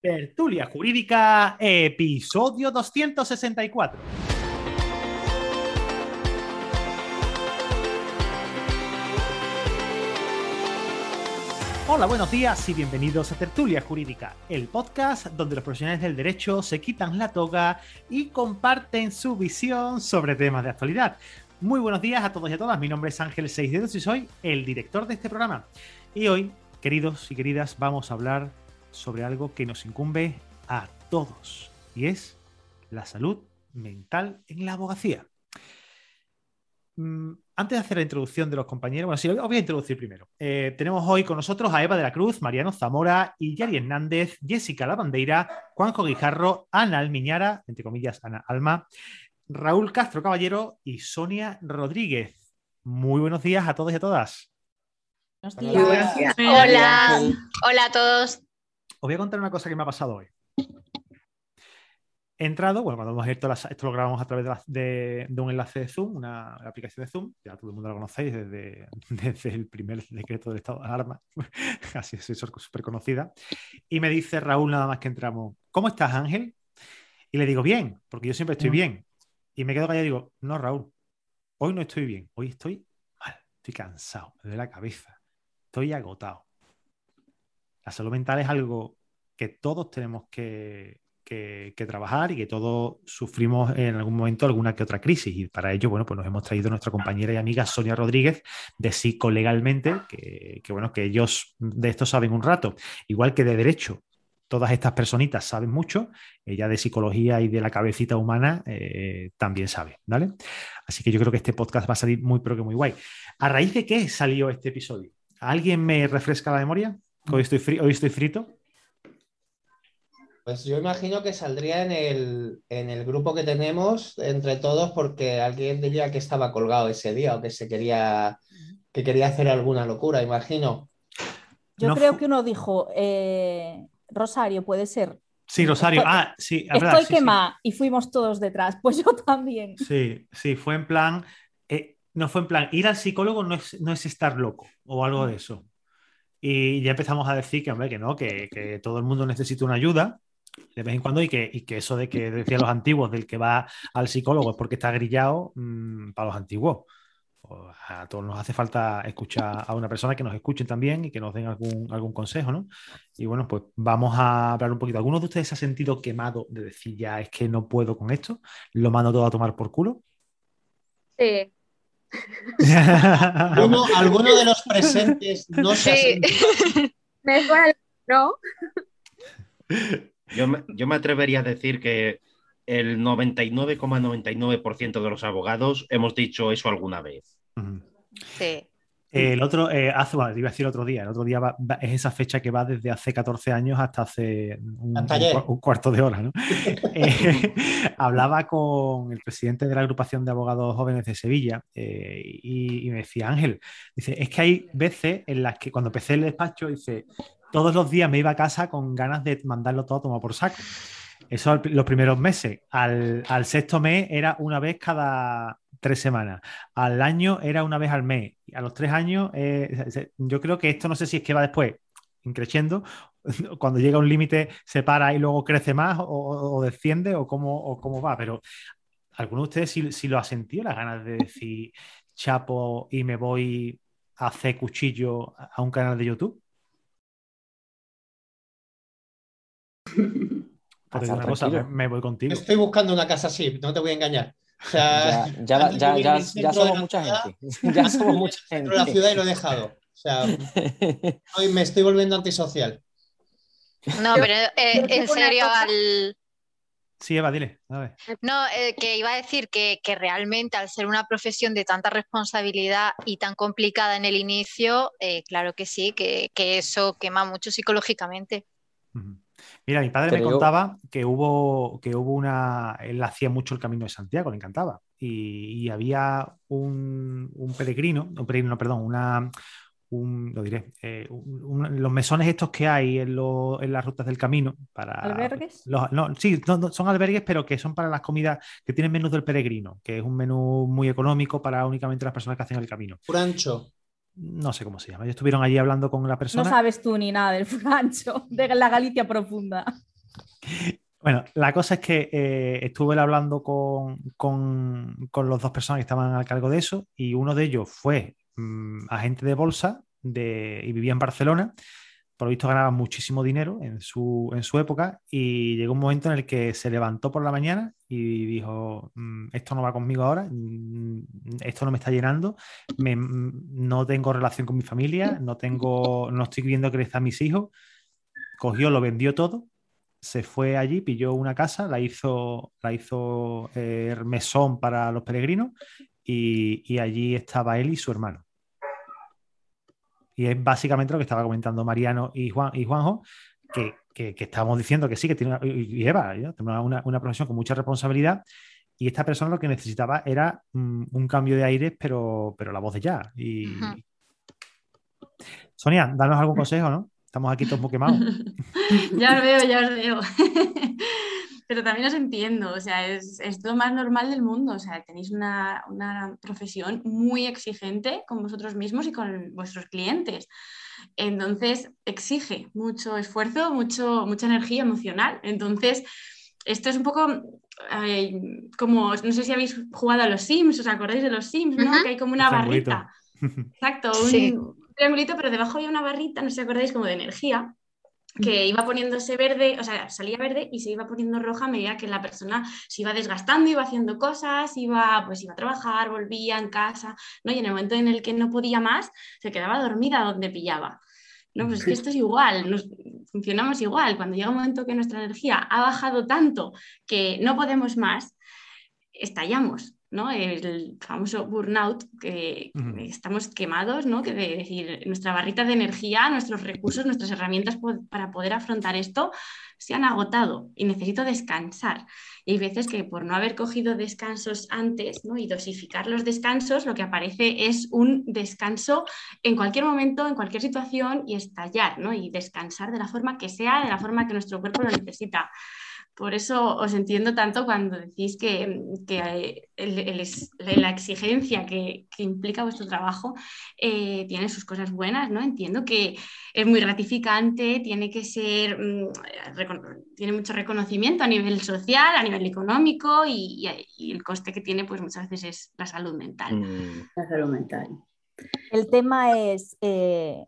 Tertulia Jurídica, episodio 264. Hola, buenos días y bienvenidos a Tertulia Jurídica, el podcast donde los profesionales del derecho se quitan la toga y comparten su visión sobre temas de actualidad. Muy buenos días a todos y a todas, mi nombre es Ángel Seisdedos y soy el director de este programa. Y hoy, queridos y queridas, vamos a hablar sobre algo que nos incumbe a todos y es la salud mental en la abogacía. Mm, antes de hacer la introducción de los compañeros, bueno, sí, os voy a introducir primero. Eh, tenemos hoy con nosotros a Eva de la Cruz, Mariano Zamora, y Yari Hernández, Jessica Lavandeira, Juanjo Guijarro, Ana Almiñara, entre comillas, Ana Alma, Raúl Castro Caballero y Sonia Rodríguez. Muy buenos días a todos y a todas. Buenos días. Hola. Hola a todos. Os voy a contar una cosa que me ha pasado hoy. He entrado, bueno, cuando hemos abierto esto lo grabamos a través de, un enlace de Zoom, una aplicación de Zoom, ya todo el mundo lo conocéis desde, desde el primer decreto del estado de alarma, así es súper conocida. Y me dice Raúl nada más que entramos, ¿cómo estás Ángel? Y le digo, bien, porque yo siempre estoy bien. Y me quedo callado y digo, no Raúl, hoy no estoy bien, hoy estoy mal, estoy cansado, me duele la cabeza, estoy agotado. La salud mental es algo que todos tenemos que, trabajar y que todos sufrimos en algún momento alguna que otra crisis. Y para ello, bueno, pues nos hemos traído nuestra compañera y amiga Sonia Rodríguez de Psicolegalmente, que, que bueno, que ellos de esto saben un rato, igual que de derecho. Todas estas personitas saben mucho, ella de psicología y de la cabecita humana eh, también sabe, ¿vale? Así que yo creo que este podcast va a salir muy, pero que muy guay. ¿A raíz de qué salió este episodio? ¿Alguien me refresca la memoria? Hoy estoy, hoy estoy frito. Pues yo imagino que saldría en el, en el, grupo que tenemos entre todos porque alguien diría que estaba colgado ese día o que se quería que quería hacer alguna locura, imagino. Yo creo que uno dijo, eh, Rosario, puede ser. Sí, Rosario. Ah, sí. Estoy quemada y fuimos todos detrás. Pues yo también. Sí, sí, fue en plan. Eh, no fue en plan, ir al psicólogo no es, no es estar loco o algo de eso. Y ya empezamos a decir que, hombre, que no, que, que todo el mundo necesita una ayuda de vez en cuando y que, y que eso de que decían los antiguos del que va al psicólogo es porque está grillado mm, para los antiguos. Pues a todos nos hace falta escuchar a una persona que nos escuchen también y que nos den algún, algún consejo, ¿no? Y bueno, pues vamos a hablar un poquito. ¿Alguno de ustedes se ha sentido quemado de decir ya es que no puedo con esto? ¿Lo mando todo a tomar por culo? Sí. ¿Alguno, de los presentes no se ha sentido? ¿no? Yo me, atrevería a decir que el 99,99% de los abogados hemos dicho eso alguna vez. Sí. El otro, eh, hace, bueno, iba a decir otro día, el otro día es esa fecha que va desde hace 14 años hasta hace un, cuarto de hora. ¿no? Eh, hablaba con el presidente de la agrupación de abogados jóvenes de Sevilla eh, y, y, me decía, Ángel, dice, es que hay veces en las que cuando empecé el despacho, dice, todos los días me iba a casa con ganas de mandarlo todo a tomar por saco. Eso los primeros meses. Al, sexto mes era una vez cada tres semanas. Al año era una vez al mes. A los tres años, eh, yo creo que esto no sé si es que va después creciendo, cuando llega a un límite se para y luego crece más o, desciende o cómo, cómo va. Pero ¿alguno de ustedes si, si lo ha sentido, las ganas de decir chapo y me voy a hacer cuchillo a un canal de YouTube? me, voy contigo. Estoy buscando una casa así, no te voy a engañar. Ya, somos mucha gente. Ya somos mucha gente. la ciudad y lo he dejado. O sea, hoy me estoy volviendo antisocial. No, pero eh, en serio, al. Sí, Eva, dile. No, eh, que iba a decir que, realmente al ser una profesión de tanta responsabilidad y tan complicada en el inicio, eh, claro que sí, que, eso quema mucho psicológicamente. Mira, mi padre me contaba que hubo, que hubo una. Él hacía mucho el camino de Santiago, le encantaba. Y, había un, peregrino, un peregrino, perdón, una. lo diré, eh, los mesones estos que hay en, las rutas del camino para... ¿Albergues? no, sí, son albergues, pero que son para las comidas que tienen menú del peregrino, que es un menú muy económico para únicamente las personas que hacen el camino. Francho. No sé cómo se llama. Ellos estuvieron allí hablando con la No persona. sabes tú ni nada del rancho, de la Galicia profunda. Bueno, la cosa es que eh, estuve hablando con, con, con los dos personas que estaban al cargo de eso y uno de ellos fue mm, agente de bolsa de, y vivía en Barcelona. Por lo visto ganaba muchísimo dinero en su, en su época y llegó un momento en el que se levantó por la mañana y dijo, "Mm, esto no va conmigo ahora, mm, esto no me está llenando, mm, no tengo relación con mi familia, no, tengo, no estoy viendo crecer a mis hijos. Cogió, lo vendió todo se fue allí, pilló una casa, la hizo, la hizo eh, mesón para los peregrinos y allí estaba él y su hermano. Y es básicamente lo que estaba comentando Mariano y, Juan, y Juanjo, que, que, que estábamos diciendo que sí, que tiene una, tiene una, una- profesión con mucha responsabilidad. Y esta persona lo que necesitaba era mm, un cambio de aires, pero, pero la voz de ya. Y... Sonia, danos algún consejo, ¿no? Estamos aquí todos muy quemados. ya os veo, ya os veo. Pero también os entiendo, o sea, es, es lo más normal del mundo, o sea, tenéis una, una profesión muy exigente con vosotros mismos y con vuestros clientes. Entonces, exige mucho esfuerzo, mucho, mucha energía emocional. Entonces, esto es un poco eh, como, no sé si habéis jugado a los Sims, ¿os acordáis de los Sims, no? Que hay como una barrita. Exacto, un Sí. triangulito, pero debajo había una barrita, no sé si acordáis, como de energía, que iba poniéndose verde, o sea, salía verde y se iba poniendo roja a medida que la persona se iba desgastando, iba haciendo cosas, iba, pues iba a trabajar, volvía en casa, ¿no? Y en el momento en el que no podía más, se quedaba dormida donde pillaba. No, pues es que esto es igual, nos, funcionamos igual. Cuando llega un momento que nuestra energía ha bajado tanto que no podemos más, estallamos, ¿no? El famoso burnout, que estamos quemados, ¿no? Que de decir, nuestra barrita de energía, nuestros recursos, nuestras herramientas para poder afrontar esto se han agotado y necesito descansar. Y hay veces que por no haber cogido descansos antes ¿no? y dosificar los descansos, lo que aparece es un descanso en cualquier momento, en cualquier situación y estallar, ¿no? Y descansar de la forma que sea, de la forma que nuestro cuerpo lo necesita. Por eso os entiendo tanto cuando decís que, que, el- el es- la exigencia que, que implica vuestro trabajo eh, tiene sus cosas buenas, ¿no? Entiendo que es muy gratificante, tiene que ser, mm, tiene mucho reconocimiento a nivel social, a nivel económico y, y- y el coste que tiene pues muchas veces es la salud mental. Mm, La salud mental. El tema es eh,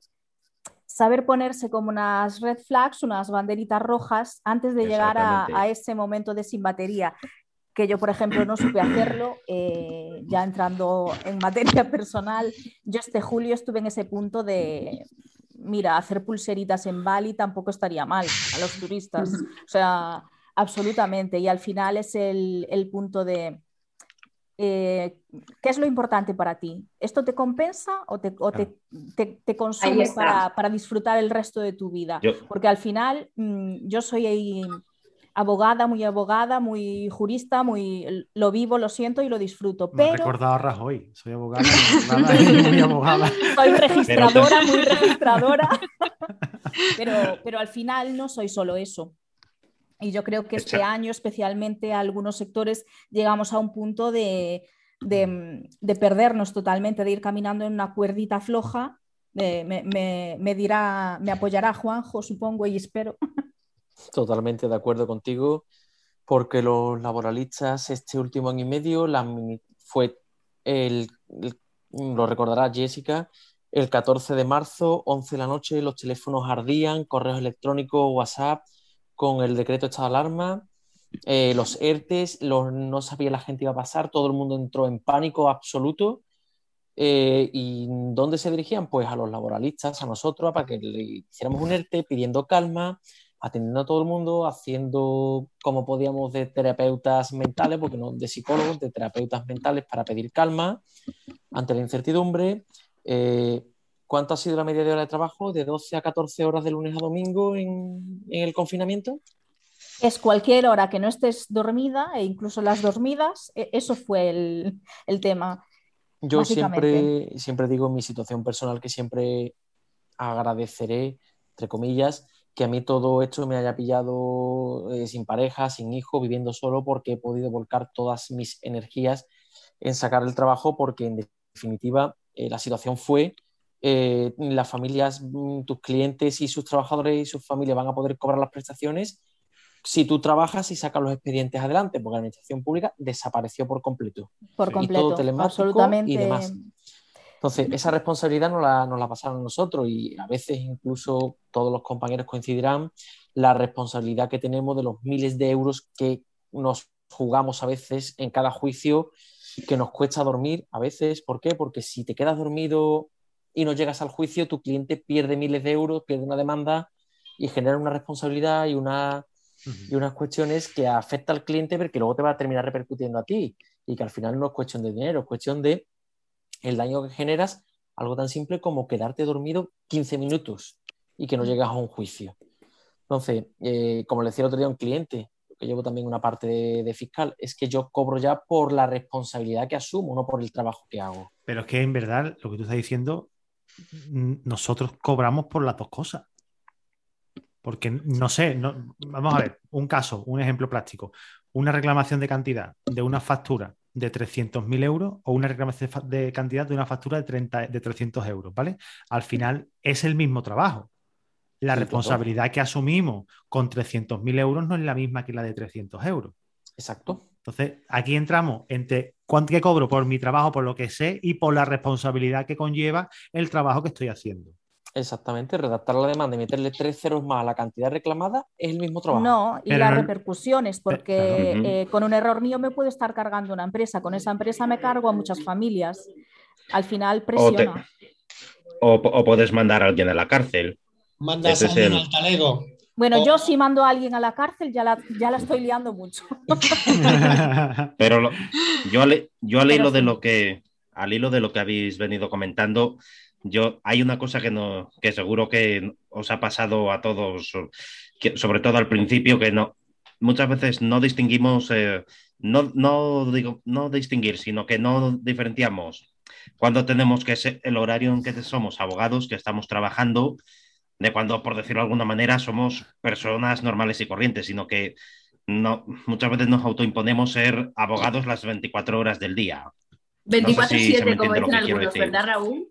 saber ponerse como unas red flags, unas banderitas rojas antes de llegar a, a ese momento de sin batería. Que yo, por ejemplo, no supe hacerlo, eh, ya entrando en materia personal, yo este julio estuve en ese punto de, mira, hacer pulseritas en Bali tampoco estaría mal a los turistas. O sea, absolutamente. Y al final es el, el punto de, eh, ¿qué es lo importante para ti? ¿Esto te compensa o te, o te, te- te consume para, para disfrutar el resto de tu vida? Yo, Porque al final mm, yo soy ahí abogada, muy abogada, muy jurista, muy lo vivo, lo siento y lo disfruto, Me pero recordado a Rajoy. Soy abogada, abogada y muy abogada. soy registradora, muy registradora. pero, pero al final no soy solo eso. Y yo creo que este año, especialmente a algunos sectores, llegamos a un punto de, de- de perdernos totalmente, de ir caminando en una cuerdita floja. Eh, me, me- me dirá, me apoyará Juanjo, supongo, y espero. Totalmente de acuerdo contigo, porque los laboralistas este último año y medio la fue el, el- lo recordará Jessica, el 14 de marzo, 11 de la noche, los teléfonos ardían, correos electrónicos, WhatsApp, con el decreto de estado de alarma, eh, los ERTES, los, no sabía la gente iba a pasar, todo el mundo entró en pánico absoluto. Eh, ¿Y dónde se dirigían? Pues a los laboralistas, a nosotros, para que le hiciéramos un ERTE, pidiendo calma, atendiendo a todo el mundo, haciendo como podíamos de terapeutas mentales, porque no de psicólogos, de terapeutas mentales para pedir calma ante la incertidumbre. Eh, ¿Cuánto ha sido la media de hora de trabajo? ¿De 12 a 14 horas de lunes a domingo en, en el confinamiento? Es cualquier hora que no estés dormida, e incluso las dormidas, e- eso fue el, el tema. Yo siempre, siempre digo en mi situación personal que siempre agradeceré, entre comillas, que a mí todo esto me haya pillado eh, sin pareja, sin hijo, viviendo solo, porque he podido volcar todas mis energías en sacar el trabajo, porque en definitiva eh, la situación fue eh, las familias, mm, tus clientes y sus trabajadores y sus familias van a poder cobrar las prestaciones si tú trabajas y sacas los expedientes adelante, porque la administración pública desapareció por completo. Por Y completo, todo telemático absolutamente. y demás. Entonces, esa responsabilidad nos la, nos la pasaron a nosotros y a veces incluso todos los compañeros coincidirán la responsabilidad que tenemos de los miles de euros que nos jugamos a veces en cada juicio que nos cuesta dormir a veces. ¿Por qué? Porque si te quedas dormido y no llegas al juicio, tu cliente pierde miles de euros, pierde una demanda y genera una responsabilidad y, una, y unas cuestiones que afecta al cliente pero que luego te va a terminar repercutiendo a ti y que al final no es cuestión de dinero, es cuestión de el daño que generas, algo tan simple como quedarte dormido 15 minutos y que no llegas a un juicio. Entonces, eh, como le decía el otro día a un cliente, que llevo también una parte de, de fiscal, es que yo cobro ya por la responsabilidad que asumo, no por el trabajo que hago. Pero es que en verdad lo que tú estás diciendo, nosotros cobramos por las dos cosas. Porque no sé, no- vamos a ver, un caso, un ejemplo práctico. Una reclamación de cantidad de una factura de 300.000 euros o una reclamación de cantidad de una factura de, 30, de 300 euros, ¿vale? Al final es el mismo trabajo. La Sí, responsabilidad que asumimos con 300.000 euros no es la misma que la de 300 euros. Exacto. Entonces, aquí entramos entre cuánto que cobro por mi trabajo, por lo que sé, y por la responsabilidad que conlleva el trabajo que estoy haciendo. Exactamente, redactar la demanda y meterle tres ceros más a la cantidad reclamada es el mismo trabajo. No, y Pero las no- repercusiones, porque claro. Eh, con un error mío me puede estar cargando una empresa, con esa empresa me cargo a muchas familias. Al final O, te- presiona. o, o puedes mandar a alguien a la cárcel. Mandas Ese a alguien el- al talego. Bueno, o- yo si mando a alguien a la cárcel ya la, ya la estoy liando mucho. Pero lo- yo, al, yo al Pero hilo de sí. lo que al hilo de lo que habéis venido comentando, yo hay una cosa que no que seguro que os ha pasado a todos, que, sobre todo al principio, que no muchas veces no distinguimos, eh, no, no digo no distinguir, sino que no diferenciamos cuando tenemos que ser el horario en que somos abogados, que estamos trabajando, de cuando, por decirlo de alguna manera, somos personas normales y corrientes, sino que no, muchas veces nos autoimponemos ser abogados las 24 horas del día. 24-7, se me como dicen algunos, decir. ¿verdad, Raúl?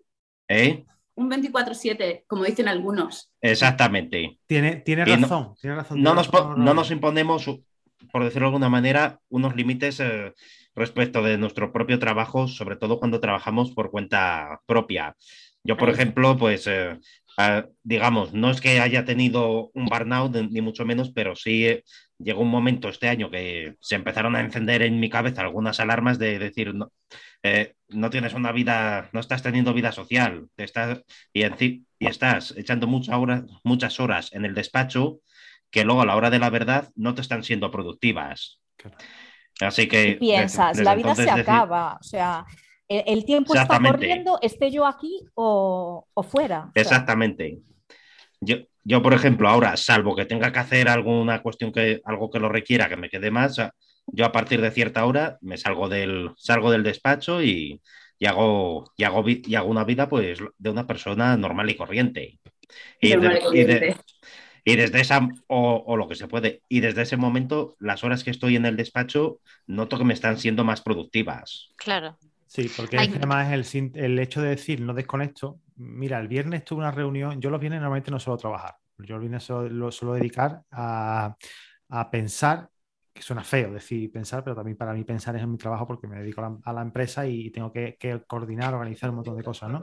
¿Eh? Un 24-7, como dicen algunos. Exactamente. tiene tiene Y no- razón, tiene razón. No nos, razón, no nos imponemos, por decirlo de alguna manera, unos límites eh, respecto de nuestro propio trabajo, sobre todo cuando trabajamos por cuenta propia. Yo, por Ahí. ejemplo, pues, eh, ah, digamos, no es que haya tenido un burnout, ni mucho menos, pero sí eh, llegó un momento este año que se empezaron a encender en mi cabeza algunas alarmas de decir, no, eh, no tienes una vida, no estás teniendo vida social, te estás, y, estás echando muchas horas, muchas horas en el despacho que luego a la hora de la verdad no te están siendo productivas. Claro. Así que... Y piensas, desde- la vida se decir- acaba. O sea, el, el tiempo está corriendo, esté yo aquí o, o fuera. O sea, Exactamente. Yo, yo, por ejemplo, ahora, salvo que tenga que hacer alguna cuestión que, algo que lo requiera, que me quede más, yo a partir de cierta hora me salgo del, salgo del despacho y, y hago, y, hago, y hago una vida pues de una persona normal y corriente. Y, Normal y de- y de- corriente. y desde esa, o, o lo que se puede, y desde ese momento, las horas que estoy en el despacho, noto que me están siendo más productivas. Claro. Sí, porque que además el, hecho de decir no desconecto. Mira, el viernes tuve una reunión. Yo los viernes normalmente no suelo trabajar. Yo los viernes solo- lo suelo dedicar a, a pensar, que suena feo decir pensar, pero también para mí pensar es en mi trabajo porque me dedico a la, a la empresa y tengo que, que coordinar, organizar un montón de cosas, ¿no?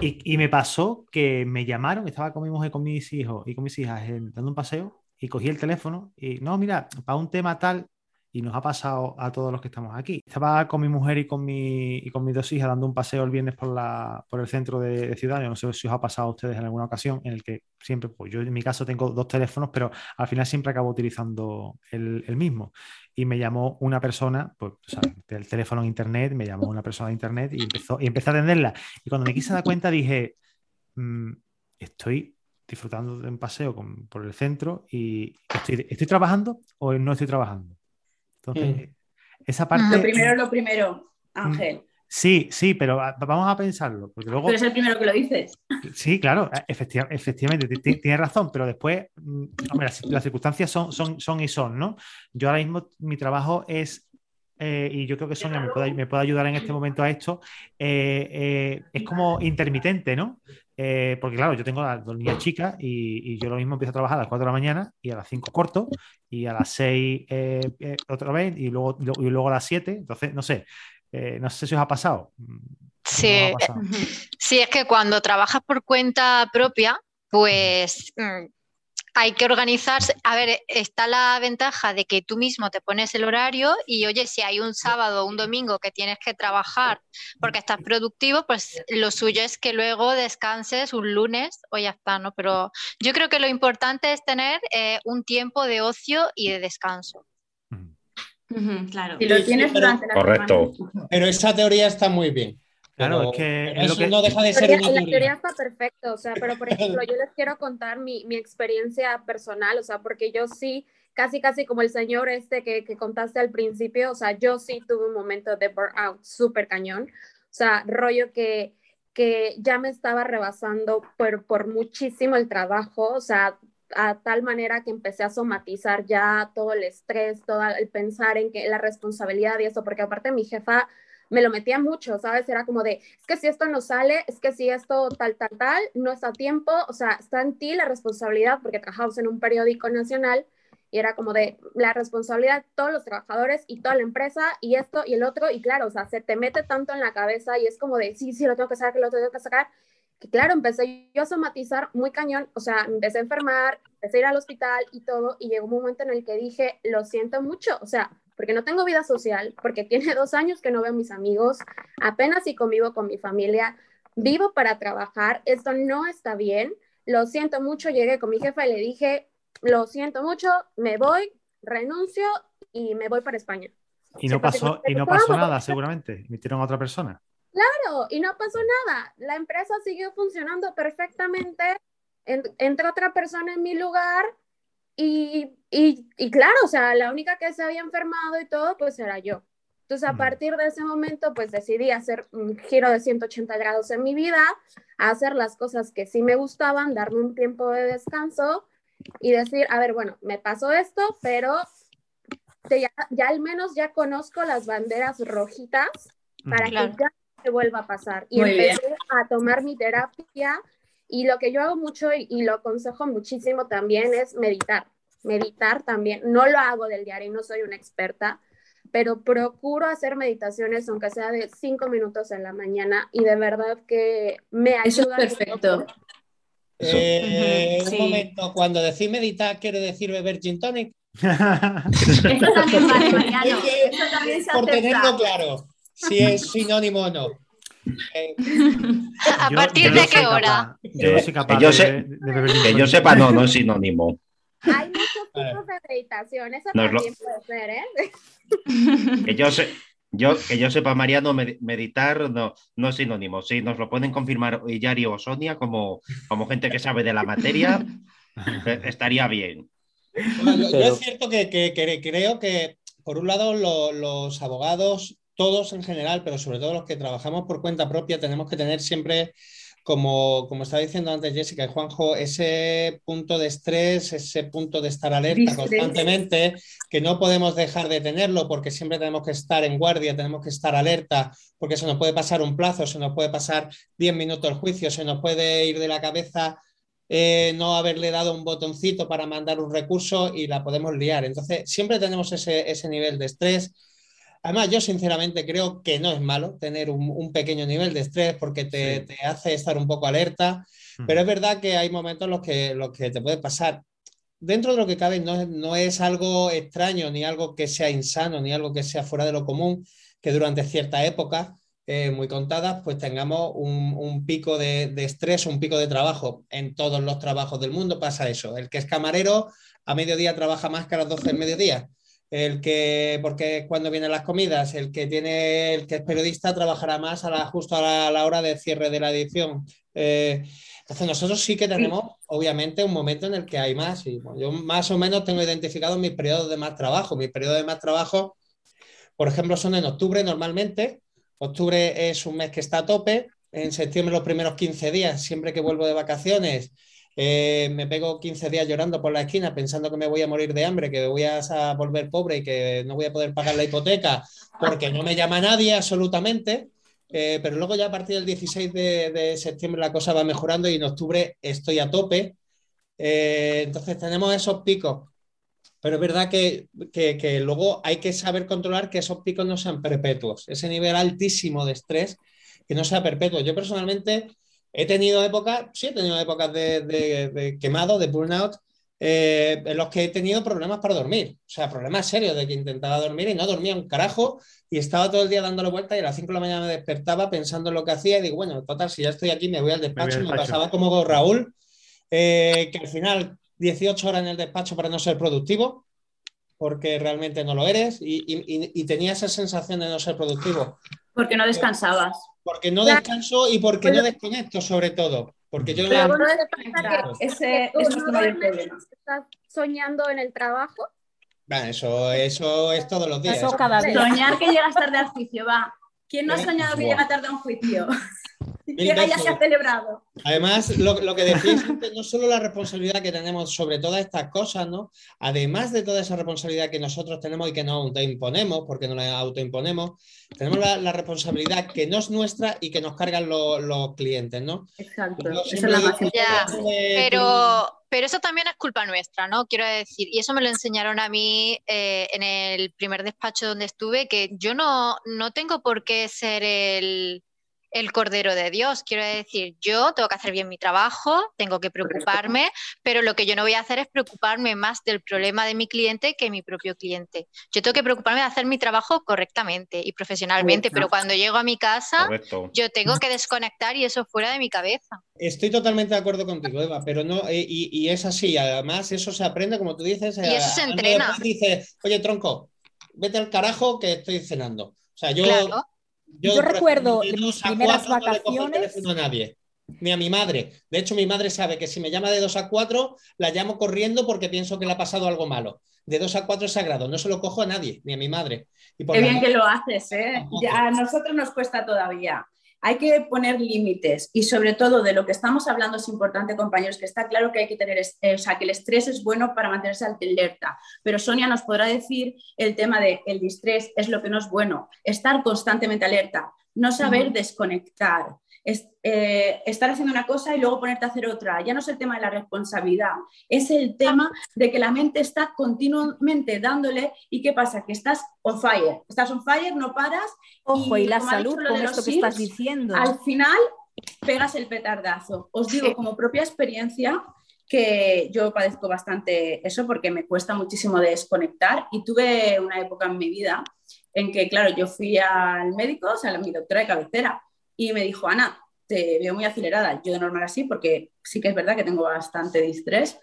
Y, y me pasó que me llamaron, estaba con mi mujer, con mis hijos y con mis hijas en- dando un paseo y cogí el teléfono y no, mira, para un tema tal, y nos ha pasado a todos los que estamos aquí. Estaba con mi mujer y con, mi, y con mis dos hijas dando un paseo el viernes por, la, por el centro de, de ciudad. No sé si os ha pasado a ustedes en alguna ocasión en el que siempre, pues yo en mi caso tengo dos teléfonos, pero al final siempre acabo utilizando el, el mismo. Y me llamó una persona, pues, o del teléfono en internet, me llamó una persona de internet y, empezó, y empecé a atenderla. Y cuando me quise dar cuenta dije, "Mm, estoy disfrutando de un paseo con- por el centro y estoy, ¿estoy trabajando o no estoy trabajando? Entonces, esa parte... Lo primero, lo primero, Ángel. Sí, sí, pero a- vamos a pensarlo, porque luego... Pero es el primero que lo dices. Sí, claro, efecti- efectivamente, ti- ti- tienes razón, pero después, mm, hombre, las, las circunstancias son, son, son y son, ¿no? Yo ahora mismo mi trabajo es eh, y yo creo que Sonia me puede, me puede ayudar en este momento a esto, eh, eh, es como intermitente, ¿no? Eh, porque claro, yo tengo a dos niñas chicas y, y yo lo mismo empiezo a trabajar a las 4 de la mañana y a las 5 corto y a las 6 eh, eh, otra vez y luego, y luego a las 7. Entonces, no sé, eh, no sé si os ha pasado. Sí. Sí, es que cuando trabajas por cuenta propia, pues mm, hay que organizarse. A ver, está la ventaja de que tú mismo te pones el horario y oye, si hay un sábado o un domingo que tienes que trabajar porque estás productivo, pues lo suyo es que luego descanses un lunes o ya está, ¿no? Pero yo creo que lo importante es tener eh, un tiempo de ocio y de descanso. Claro. Si lo sí, tienes pero- durante la Correcto. semana. Pero esa teoría está muy bien. Claro, Pero- es que pero es lo eso que- no deja de ser teoría- una la teoría. teoría está perfecta, o sea, pero por ejemplo, yo les quiero contar mi, mi experiencia personal, o sea, porque yo sí, casi, casi como el señor este que, que contaste al principio, o sea, yo sí tuve un momento de burnout súper cañón, o sea, rollo que, que ya me estaba rebasando por, por muchísimo el trabajo, o sea, a tal manera que empecé a somatizar ya todo el estrés, todo el pensar en que la responsabilidad y eso, porque aparte mi jefa me lo metía mucho, ¿sabes? Era como de, es que si esto no sale, es que si esto tal, tal, tal, no está a tiempo, o sea, está en ti la responsabilidad, porque trabajamos en un periódico nacional y era como de la responsabilidad de todos los trabajadores y toda la empresa y esto y el otro, y claro, o sea, se te mete tanto en la cabeza y es como de, sí, sí, lo tengo que sacar, que lo tengo que sacar, que claro, empecé yo a somatizar muy cañón, o sea, empecé a enfermar, empecé a ir al hospital y todo, y llegó un momento en el que dije, lo siento mucho, o sea, porque no tengo vida social, porque tiene dos años que no veo a mis amigos, apenas si convivo con mi familia, vivo para trabajar, esto no está bien, lo siento mucho, llegué con mi jefa y le dije, lo siento mucho, me voy, renuncio y me voy para España. Y no pasó, y no pasó nada, seguramente. Metieron a otra persona. Claro, y no pasó nada. La empresa siguió funcionando perfectamente. En- entró otra persona en mi lugar y, y, y claro, o sea, la única que se había enfermado y todo, pues era yo. Entonces, a partir de ese momento, pues decidí hacer un giro de 180 grados en mi vida, hacer las cosas que sí me gustaban, darme un tiempo de descanso y decir, a ver, bueno, me pasó esto, pero te- ya, ya al menos ya conozco las banderas rojitas para. Claro. que ya no me vuelva a pasar. Y Muy bien. empecé a tomar mi terapia y lo que yo hago mucho y, y lo aconsejo muchísimo también es meditar. Meditar también. No lo hago del diario, no soy una experta, pero procuro hacer meditaciones, aunque sea de cinco minutos en la mañana, y de verdad que me Eso es ayuda. perfecto. Eh, un sí. momento, cuando decís meditar, ¿quiere decir beber gin tonic? Eso también vale, Mariano. Es que, Eso también se Por tenerlo claro, si es sinónimo o no. Eh, ¿A partir yo de no qué hora? capaz- yo no soy capaz Que yo de, sé- de beber gin Que yo sepa, no, no es sinónimo. Hay muchos tipos de meditación, eso Nos lo- también puede ser, ¿eh? Que yo, sé, yo, que yo sepa, Mariano, med- meditar no, no es sinónimo. Sí, nos lo pueden confirmar Yari o Sonia como, como gente que sabe de la materia, eh, estaría bien. Bueno, yo, es cierto que, que- que creo que, por un lado, lo- los abogados, todos en general, pero sobre todo los que trabajamos por cuenta propia, tenemos que tener siempre, como, como estaba diciendo antes Jessica y Juanjo, ese punto de estrés, ese punto de estar alerta constantemente, que no podemos dejar de tenerlo porque siempre tenemos que estar en guardia, tenemos que estar alerta, porque se nos puede pasar un plazo, se nos puede pasar 10 minutos el juicio, se nos puede ir de la cabeza eh, no haberle dado un botoncito para mandar un recurso y la podemos liar. Entonces, siempre tenemos ese, ese nivel de estrés. Además, yo sinceramente creo que no es malo tener un, un pequeño nivel de estrés porque te, Sí. te hace estar un poco alerta, Mm. pero es verdad que hay momentos en los que, los que te puede pasar. Dentro de lo que cabe, no, es- no es algo extraño, ni algo que sea insano, ni algo que sea fuera de lo común, que durante cierta época eh, muy contadas, pues tengamos un, un pico de, de estrés, un pico de trabajo. En todos los trabajos del mundo pasa eso. El que es camarero a mediodía trabaja más que a las 12 del mediodía. El que, porque cuando vienen las comidas, el que tiene, el que es periodista trabajará más a la, justo a la, a la hora de cierre de la edición. Eh, entonces nosotros sí que tenemos, obviamente, un momento en el que hay más. Y bueno, yo más o menos tengo identificado mis periodos de más trabajo. Mis periodos de más trabajo, por ejemplo, son en octubre normalmente. Octubre es un mes que está a tope. En septiembre los primeros 15 días, siempre que vuelvo de vacaciones, eh, me pego 15 días llorando por la esquina pensando que me voy a morir de hambre, que me voy a volver pobre y que no voy a poder pagar la hipoteca porque no me llama nadie absolutamente. Eh, pero luego ya a partir del 16 de, de septiembre la cosa va mejorando y en octubre estoy a tope. Eh, entonces tenemos esos picos. Pero es verdad que, que- que luego hay que saber controlar que esos picos no sean perpetuos. Ese nivel altísimo de estrés que no sea perpetuo. Yo personalmente he tenido épocas, sí he tenido épocas de, de- de quemado, de burnout, eh, en los que he tenido problemas para dormir. O sea, problemas serios de que intentaba dormir y no dormía un carajo y estaba todo el día dándole vueltas y a las 5 de la mañana me despertaba pensando en lo que hacía y digo, bueno, total, si ya estoy aquí, me voy al despacho. al Me, despacho. pasaba como con Raúl, eh, que al final 18 horas en el despacho para no ser productivo, porque realmente no lo eres y, y- y- y tenía esa sensación de no ser productivo. Porque no descansabas. Porque no descanso y porque no desconecto sobre todo. Porque yo Pero ¿no que- Ese tú problema. estás soñando en el trabajo? Eso, eso es todos los días. Eso cada día. Soñar que llegas tarde al juicio, va. ¿Quién no ha soñado que buah. llega tarde a un juicio? Mil ya se ha celebrado. Además, lo, lo que decís antes, no solo la responsabilidad que tenemos sobre todas estas cosas, ¿no? Además de toda esa responsabilidad que nosotros tenemos y que nos autoimponemos, porque nos la autoimponemos, tenemos la, la responsabilidad que no es nuestra y que nos cargan lo- los clientes, ¿no? Exacto. Esa es la más Pero, pero eso también es culpa nuestra, ¿no? Quiero decir, y eso me lo enseñaron a mí eh, en el primer despacho donde estuve, que yo no, no tengo por qué ser el, el cordero de Dios. Quiero decir, yo tengo que hacer bien mi trabajo, tengo que preocuparme, pero lo que yo no voy a hacer es preocuparme más del problema de mi cliente que mi propio cliente. Yo tengo que preocuparme de hacer mi trabajo correctamente y profesionalmente, pero cuando llego a mi casa, Correcto. yo tengo que desconectar y eso fuera de mi cabeza. Estoy totalmente de acuerdo contigo, Eva, pero no, eh, y, y es así, además eso se aprende, como tú dices. Y eso se años entrena. Dices, oye, tronco, vete al carajo que estoy cenando. O sea, yo, Claro. Yo por recuerdo mis primeras cuatro no le cojo el vacaciones. teléfono a nadie, ni a mi madre. De hecho, mi madre sabe que si me llama de 2 a 4, la llamo corriendo porque pienso que le ha pasado algo malo. De 2 a 4 es sagrado, no se lo cojo a nadie, ni a mi madre. Y por Qué bien que lo haces, ¿eh? Ya a nosotros nos cuesta todavía. Hay que poner límites y sobre todo de lo que estamos hablando es importante, compañeros, que está claro que hay que tener, eh, o sea, que el estrés es bueno para mantenerse alerta, pero Sonia nos podrá decir el tema de el distrés es lo que no es bueno, estar constantemente alerta, no saber desconectar, es- eh, estar haciendo una cosa y luego ponerte a hacer otra. Ya no es el tema de la responsabilidad, es el tema de que la mente está continuamente dándole y qué pasa, que estás on fire, estás on fire, no paras Ojo, y, la salud con esto que estás diciendo. Al final pegas el petardazo. Os digo Sí. como propia experiencia que yo padezco bastante eso porque me cuesta muchísimo desconectar y tuve una época en mi vida en que, claro, yo fui al médico, o sea, a mi doctora de cabecera, y me dijo, Ana, te veo muy acelerada. Yo de normal así, porque sí que es verdad que tengo bastante distrés,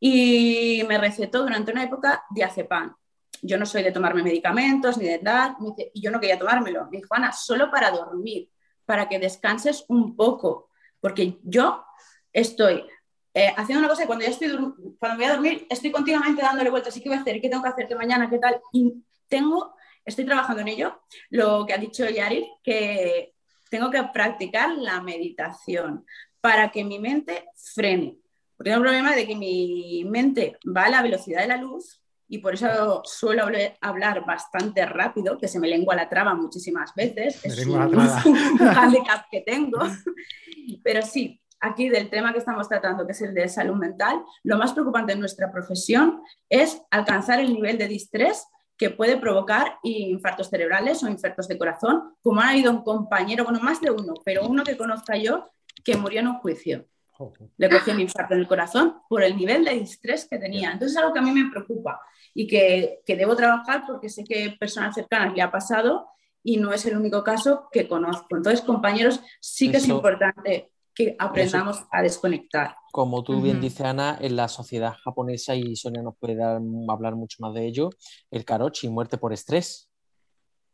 y me recetó durante una época diazepam. Yo no soy de tomarme medicamentos ni de dar, y yo no quería tomármelo. Me dijo, Ana, solo para dormir, para que descanses un poco, porque yo estoy eh, haciendo una cosa y cuando ya estoy cuando voy a dormir estoy continuamente dándole vueltas, ¿y qué voy a hacer? ¿Qué tengo que hacer? ¿Qué mañana? ¿Qué tal? Y tengo, estoy trabajando en ello, lo que ha dicho Yari, que tengo que practicar la meditación para que mi mente frene. Porque tengo el problema de que mi mente va a la velocidad de la luz y por eso suelo hablar- bastante rápido, que se me lengua la traba muchísimas veces. Me Es un, un handicap que tengo. Pero sí, aquí del tema que estamos tratando, que es el de salud mental, lo más preocupante en nuestra profesión es alcanzar el nivel de distrés que puede provocar infartos cerebrales o infartos de corazón, como ha habido un compañero, bueno, más de uno, pero uno que conozca yo, que murió en un juicio. Le cogió un infarto en el corazón por el nivel de distrés que tenía. Entonces es algo que a mí me preocupa y que, que debo trabajar porque sé que personas cercanas le ha pasado y no es el único caso que conozco. Entonces, compañeros, sí que es importante que aprendamos a desconectar. Como tú bien dices, Ana, en la sociedad japonesa, y Sonia nos puede dar- hablar mucho más de ello, el karochi, muerte por estrés.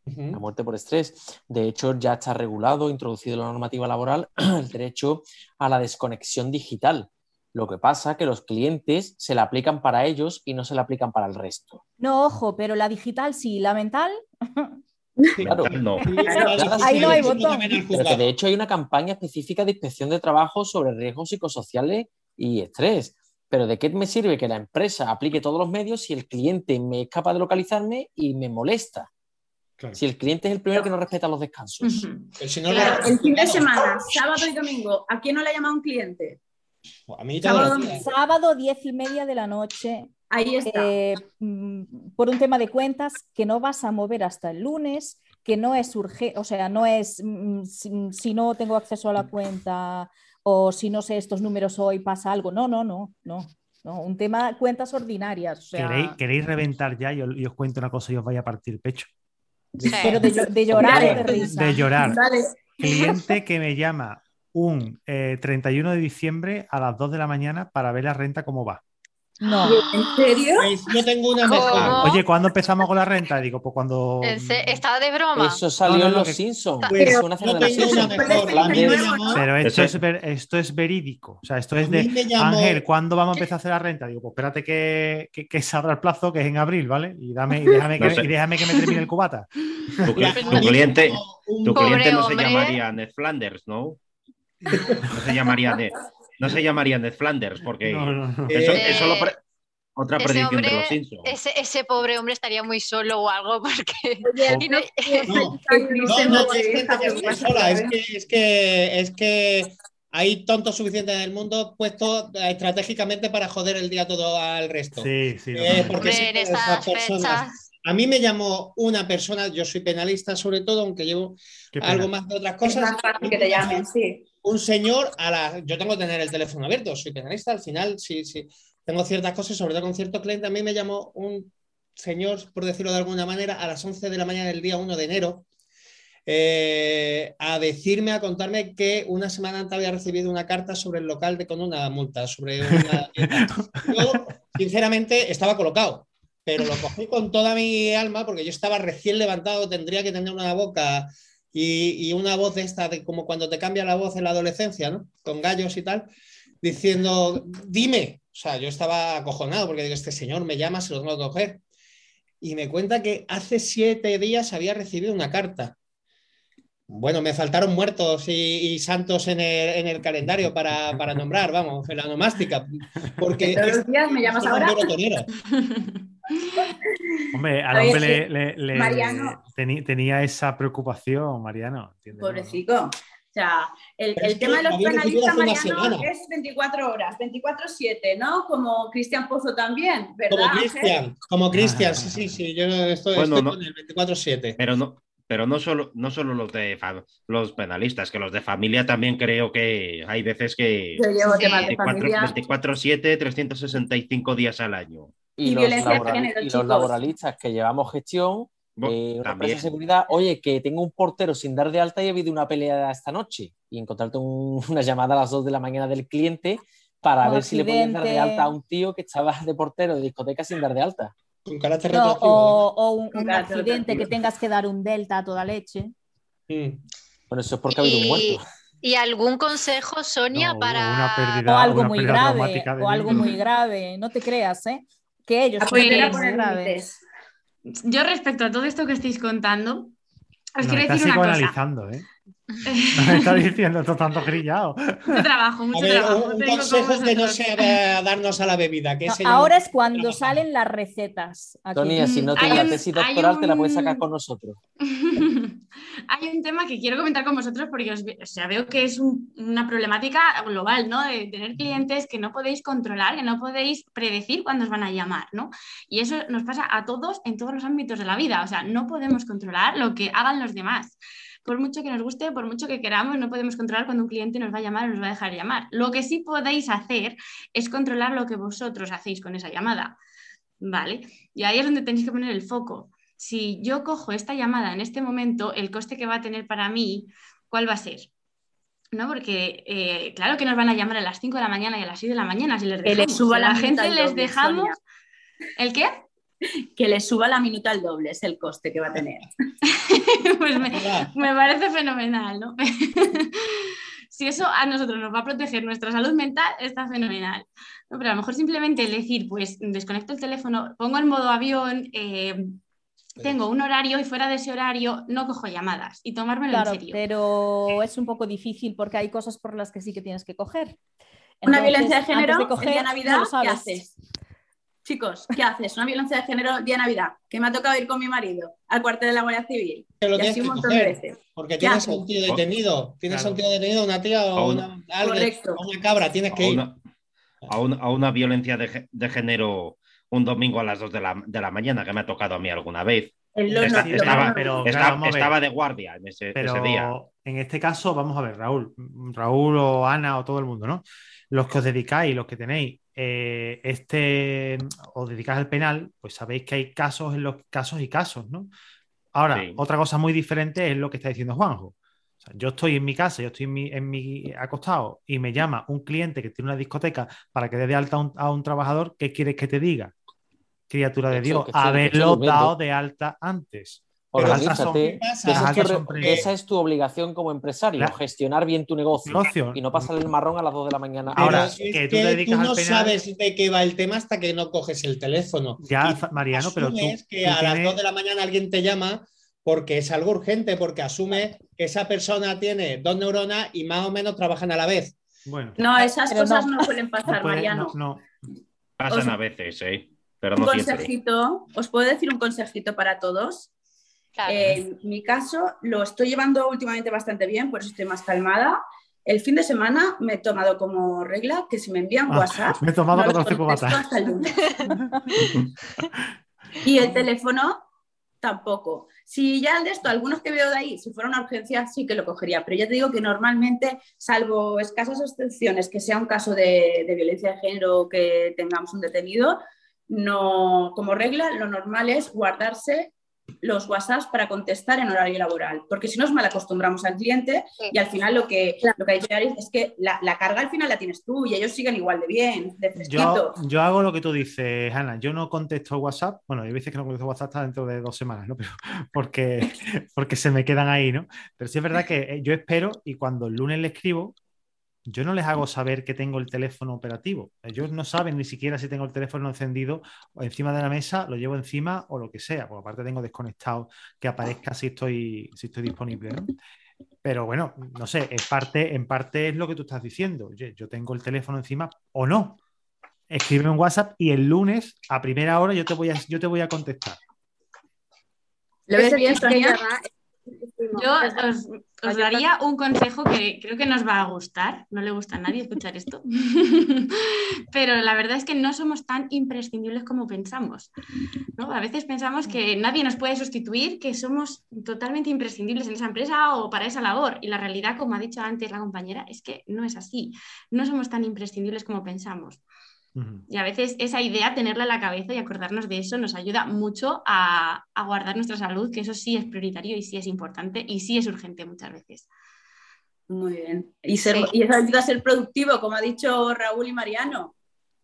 La muerte por estrés. De hecho, ya está regulado, introducido en la normativa laboral, el derecho a la desconexión digital. Lo que pasa es que los clientes se la aplican para ellos y no se la aplican para el resto. No, ojo, pero la digital sí, la mental. Claro. No. Ahí no hay botón. de hecho hay una campaña específica de inspección de trabajo sobre riesgos psicosociales y estrés. Pero ¿de qué me sirve que la empresa aplique todos los medios si el cliente me es capaz de localizarme y me molesta? Claro. Si el cliente es el primero que no respeta los descansos. Ujú. Pero si no, Claro, lo- el fin de semana, sábado y domingo, ¿a quién no le ha llamado un cliente? a mí sábado. Sábado, diez y media de la noche, Ahí está. eh, mm, por un tema de cuentas que no vas a mover hasta el lunes, que no es urgente, o sea, no es mm, si, si no tengo acceso a la cuenta o si no sé estos números hoy pasa algo. No, no, no, no. no. Un tema cuentas ordinarias. O sea, ¿Queréis, queréis reventar ya y os, y os cuento una cosa y os vaya a partir el pecho? Sí. pero de, llo- de llorar o de risa. De llorar. Dale. Cliente que me llama un eh, 31 de diciembre a las 2 de la mañana para ver la renta cómo va. No. ¿En serio? Pues yo tengo una mejor. Oye, ¿cuándo empezamos con la renta? Digo, pues cuando. ¿En se- ¿Estaba de broma? Eso salió No, no, en Los que- Simpsons. Pues una tengo una Pero esto es, ver- esto es verídico. O sea, esto es de llamó- Ángel, ¿cuándo vamos a empezar a hacer la renta? Digo, pues espérate que, que, que se abra el plazo, que es en abril, ¿vale? Y, dame, y, déjame, que, No sé. y déjame que me termine el cubata. Tu, cliente, tu cliente no se llamaría Ned Flanders, ¿no? No se llamaría Ned, no se llamaría Ned Flanders, porque No, no, no. eso, Eh, eso lo pre- otra ese predicción de hombre- los Simpsons. Ese, ese pobre hombre estaría muy solo o algo porque... Oye, no- es que es que, es que, es que hay tontos suficientes en el mundo puestos eh, estratégicamente para joder el día todo al resto. Sí, sí. Eh, porque Hombre, sí esas personas- fechas... A mí me llamó una persona, yo soy penalista sobre todo, aunque llevo algo más de otras Es cosas. más fácil que te llamen, sí. Un señor a la. Yo tengo que tener el teléfono abierto, soy penalista, al final, sí, sí. Tengo ciertas cosas, sobre todo con cierto cliente. A mí me llamó un señor, por decirlo de alguna manera, a las 11 de la mañana del día 1 de enero, eh, a decirme, a contarme que una semana antes había recibido una carta sobre el local de, con una multa, sobre una... Yo, sinceramente, estaba colocado, pero lo cogí con toda mi alma porque yo estaba recién levantado, tendría que tener una boca y, y una voz de esta, de como cuando te cambia la voz en la adolescencia, ¿no? Con gallos y tal, diciendo, dime. O sea, yo estaba acojonado porque digo, este señor me llama, se lo tengo que coger. Y me cuenta que hace siete días había recibido una carta. Bueno, me faltaron muertos y, y santos en el, en el calendario para, para nombrar, vamos, en la nomástica. Porque Que todos los días me llamas ahora. Hombre, al hombre le, le- le- Mariano- teni- tenía esa preocupación, Mariano. ¿entiendes? Pobrecito. O sea, el, el que tema de los penalistas, Mariano, es 24 horas, 24-7, ¿no? Como Cristian Pozo también, ¿verdad? Como? Cristian, como Cristian, sí, sí, sí, yo estoy, Bueno, estoy no. con el 24-7. Pero no, pero no solo, no solo los de los penalistas, que los de familia también creo que hay veces que Yo llevo Sí. temas de 24, familia. 24/7, 365 días al año. Y Y, los, de laboral- y los laboralistas que llevamos gestión, eh, una empresa de seguridad, oye, que tengo un portero sin dar de alta y ha habido una pelea esta noche. Y encontrarte un- una llamada a las 2 de la mañana del cliente para Un ver si le podías dar de accidente. alta a un tío que estaba de portero de discoteca sin dar de alta. Con carácter No, o, o un, un Claro, accidente claro. que tengas que dar un delta a toda leche. ¿eh? Mm. Bueno, eso es porque ha habido un muerto. ¿Y algún consejo, Sonia, No, para... pérdida. O algo muy grave, o algo niño. muy grave. No te creas, ¿eh? Que ellos tienen poner límites. Yo respecto a todo esto que estáis contando, os Nos quiero decir una cosa. ¿eh? Nos está diciendo esto tanto grillado. Mucho trabajo, A mucho ver, trabajo. un, consejo es que no sea darnos a la bebida. Que No, ese ahora es cuando salen las recetas. aquí. Sonia, si no tienes la tesis doctoral, te la puedes sacar con nosotros. Hay un tema que quiero comentar con vosotros porque os o sea, veo que es un- una problemática global, ¿no? De tener clientes que no podéis controlar, que no podéis predecir cuándo os van a llamar, ¿no? Y eso nos pasa a todos en todos los ámbitos de la vida. O sea, no podemos controlar lo que hagan los demás. Por mucho que nos guste, por mucho que queramos, no podemos controlar cuando un cliente nos va a llamar o nos va a dejar llamar. Lo que sí podéis hacer es controlar lo que vosotros hacéis con esa llamada. ¿Vale? Y ahí es donde tenéis que poner el foco. Si yo cojo esta llamada en este momento, el coste que va a tener para mí, ¿cuál va a ser? ¿No? Porque eh, claro que nos van a llamar a las 5 de la mañana y a las 6 de la mañana si les Que les dejamos. suba la la gente les dejamos. ¿El qué? Que le suba la minuta al doble, es el coste que va a tener. pues me, parece fenomenal, ¿no? si eso a nosotros nos va a proteger nuestra salud mental, está fenomenal. No, pero a lo mejor simplemente el decir, pues desconecto el teléfono, pongo en modo avión, eh, tengo un horario y fuera de ese horario no cojo llamadas y tomármelo Claro, en serio. pero es un poco difícil porque hay cosas por las que sí que tienes que coger. Una violencia de antes género de coger, el día de no Navidad, ¿qué haces? Chicos, ¿qué haces? Una violencia de género día de Navidad, que me ha tocado ir con mi marido al cuartel de la Guardia Civil. Que lo y tienes así un que montón de coger, veces. Porque ¿Qué tienes a un tío detenido. Tienes a un tío detenido, una tía o una, alguien, o una cabra, tienes que a ir. una, a una- a una violencia de, gé- de género un domingo a las 2 de la, de la mañana que me ha tocado a mí alguna vez. Sí, lo- estaba- pero claro, Esta- vamos a ver. estaba de guardia en ese, Pero ese día. en este caso, vamos a ver, Raúl, Raúl o Ana o todo el mundo, ¿no? Los que os dedicáis, los que tenéis eh, este, os dedicáis al penal, pues sabéis que hay casos en los casos y casos, ¿no? Ahora, Sí. otra cosa muy diferente es lo que está diciendo Juanjo. O sea, yo estoy en mi casa, yo estoy en mi, en mi acostado y me llama un cliente que tiene una discoteca para que dé de alta a un, a un trabajador, ¿qué quieres que te diga? Criatura de Dios, haberlo dado de alta antes. Pero las altas son- Organízate. esa, es tu altas re- son pre- que esa es tu obligación como empresario, Claro. gestionar bien tu negocio, Negocio. y no pasar el marrón a las 2 de la mañana. Pero Ahora, es que que, tú te dedicas tú al no penal- sabes de qué va el tema hasta que no coges el teléfono. Ya, Y Mariano, pero tú- asumes que tú a las tienes- 2 de la mañana alguien te llama porque es algo urgente, porque asume que esa persona tiene dos neuronas y más o menos trabajan a la vez. Bueno, No, esas Pero cosas no. no, suelen no pasar, puede- Mariano. no- no. Pasan a veces, ¿eh? Pero Un no siempre. consejito, os puedo decir un consejito para todos. Claro. En mi caso, lo estoy llevando últimamente bastante bien, por eso estoy más calmada. El fin de semana me he tomado como regla que si me envían Ah, WhatsApp, me he tomado no los 14 contesto cubatas. hasta el lunes. Y el teléfono tampoco. Si ya de esto, algunos que veo de ahí, si fuera una urgencia, sí que lo cogería. Pero ya te digo que normalmente, salvo escasas excepciones, que sea un caso de, de violencia de género o que tengamos un detenido, no, como regla, lo normal es guardarse los WhatsApps para contestar en horario laboral, porque si no nos mal acostumbramos al cliente Sí. y al final lo que, lo que ha dicho Yaris es que la, la carga al final la tienes tú y ellos siguen igual de bien, de Yo, fresquitos. yo hago lo que tú dices, Ana. Yo no contesto WhatsApp. Bueno, hay veces que no contesto WhatsApp hasta dentro de dos semanas, ¿no? Pero porque, porque se me quedan ahí, ¿no? Pero sí es verdad que eh, yo espero y cuando el lunes le escribo, yo no les hago saber que tengo el teléfono operativo. Ellos no saben ni siquiera si tengo el teléfono encendido o encima de la mesa, lo llevo encima o lo que sea. Porque aparte tengo desconectado que aparezca si estoy, si estoy disponible, ¿no? Pero bueno, no sé, en parte, en parte es lo que tú estás diciendo. Oye, yo tengo el teléfono encima o no. Escríbeme un WhatsApp y el lunes a primera hora yo te voy a, yo te voy a contestar. ¿Lo ves bien, Sonia? Yo os daría un consejo que creo que nos va a gustar. No le gusta a nadie escuchar esto. Pero la verdad es que no somos tan imprescindibles como pensamos. ¿no? A veces pensamos que nadie nos puede sustituir, que somos totalmente imprescindibles en esa empresa o para esa labor. Y la realidad, como ha dicho antes la compañera, es que no es así. No somos tan imprescindibles como pensamos. Y a veces esa idea, tenerla en la cabeza y acordarnos de eso, nos ayuda mucho a, a guardar nuestra salud, que eso sí es prioritario y sí es importante y sí es urgente muchas veces. Muy bien. Y, ser, Sí. y eso ayuda a ser productivo, como ha dicho Raúl y Mariano.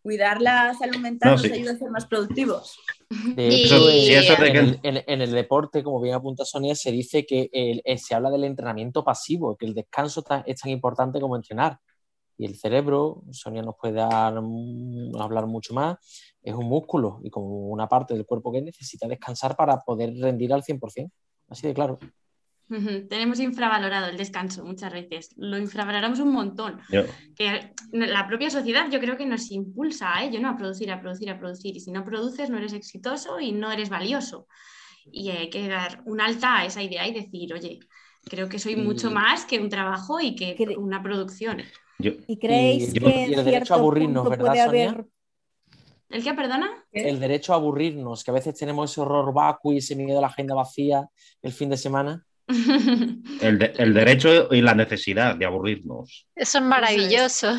Cuidar la salud mental No, nos sí. ayuda a ser más productivos. De Y- hecho, en, el, en- en el deporte, como bien apunta Sonia, se dice que el- eh, se habla del entrenamiento pasivo, que el descanso ta- es tan importante como entrenar. Y el cerebro, Sonia nos puede dar, hablar mucho más, es un músculo y como una parte del cuerpo que necesita descansar para poder rendir al 100%. Así de claro. Tenemos infravalorado el descanso muchas veces, lo infravaloramos un montón. Yo- Que la propia sociedad yo creo que nos impulsa a ello, ¿no? A producir, a producir, a producir. Y si no produces, no eres exitoso y no eres valioso. Y hay que dar un alta a esa idea y decir, oye, creo que soy mucho más que un trabajo y que una producción. yo- ¿Y creéis Y- que y el derecho a aburrirnos, ¿verdad, Sonia? ¿El qué, perdona? El derecho a aburrirnos, que a veces tenemos ese horror vacuo y ese miedo a la agenda vacía el fin de semana. el, de- el derecho y la necesidad de aburrirnos. Eso es maravilloso.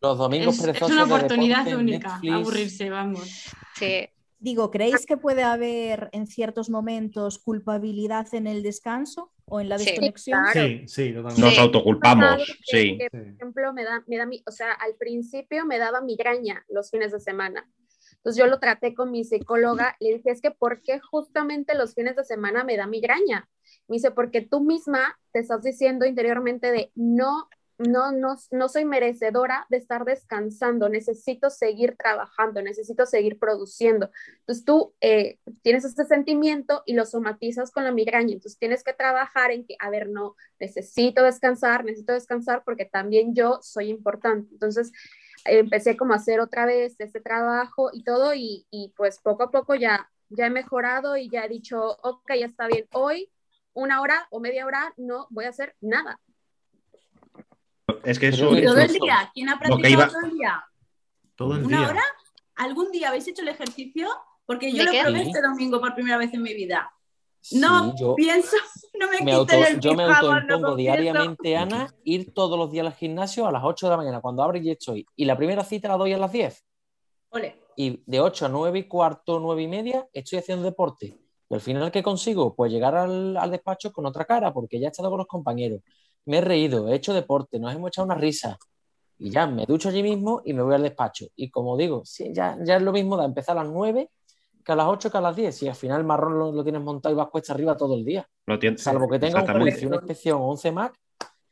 Los domingos es, es perezosos una de oportunidad deporte, única, Netflix. aburrirse, vamos. Sí. Digo, ¿creéis que puede haber en ciertos momentos culpabilidad en el descanso o en la Sí, desconexión? claro. Sí, sí, totalmente. Nos Sí. autoculpamos, Que- sí. que, Sí. por ejemplo, me da, me da mi, o sea, al principio me daba migraña los fines de semana. Entonces yo lo traté con mi psicóloga, le dije, es que ¿por qué justamente los fines de semana me da migraña? Me dice, porque tú misma te estás diciendo interiormente de no no, no, no soy merecedora de estar descansando, necesito seguir trabajando, necesito seguir produciendo. Entonces tú eh, tienes este sentimiento y lo somatizas con la migraña, entonces tienes que trabajar en que, a ver, no, necesito descansar, necesito descansar porque también yo soy importante. Entonces empecé como a hacer otra vez ese trabajo y todo y, y pues poco a poco ya, ya he mejorado y ya he dicho, ok, ya está bien, hoy una hora o media hora no voy a hacer nada es que eso. ¿Y todo el día? ¿Quién ha practicado iba- todo el día? Todo el ¿Una día. hora? ¿Algún día habéis hecho el ejercicio? Porque yo ¿De lo qué? probé Sí. este domingo por primera vez en mi vida. Sí, No yo pienso, no me, me quiten auto, el yo me pijama, no autoimpongo confieso. diariamente, Ana, ir todos los días al gimnasio a las 8 de la mañana, cuando abre y estoy. Y la primera cita la doy a las 10. Ole. Y de 8 a 9 y cuarto, 9 y media, estoy haciendo deporte. Y al final, ¿qué consigo? Pues llegar al, al despacho con otra cara, porque ya he estado con los compañeros. Me he reído, he hecho deporte, nos hemos echado una risa. Y ya me ducho allí mismo y me voy al despacho. Y como digo, sí, ya, ya es lo mismo de empezar a las 9 que a las 8 que a las 10. Y al final el marrón lo, lo tienes montado y vas cuesta arriba todo el día. Lo tiene- Salvo que tenga un juicio, una inspección o un CEMAC,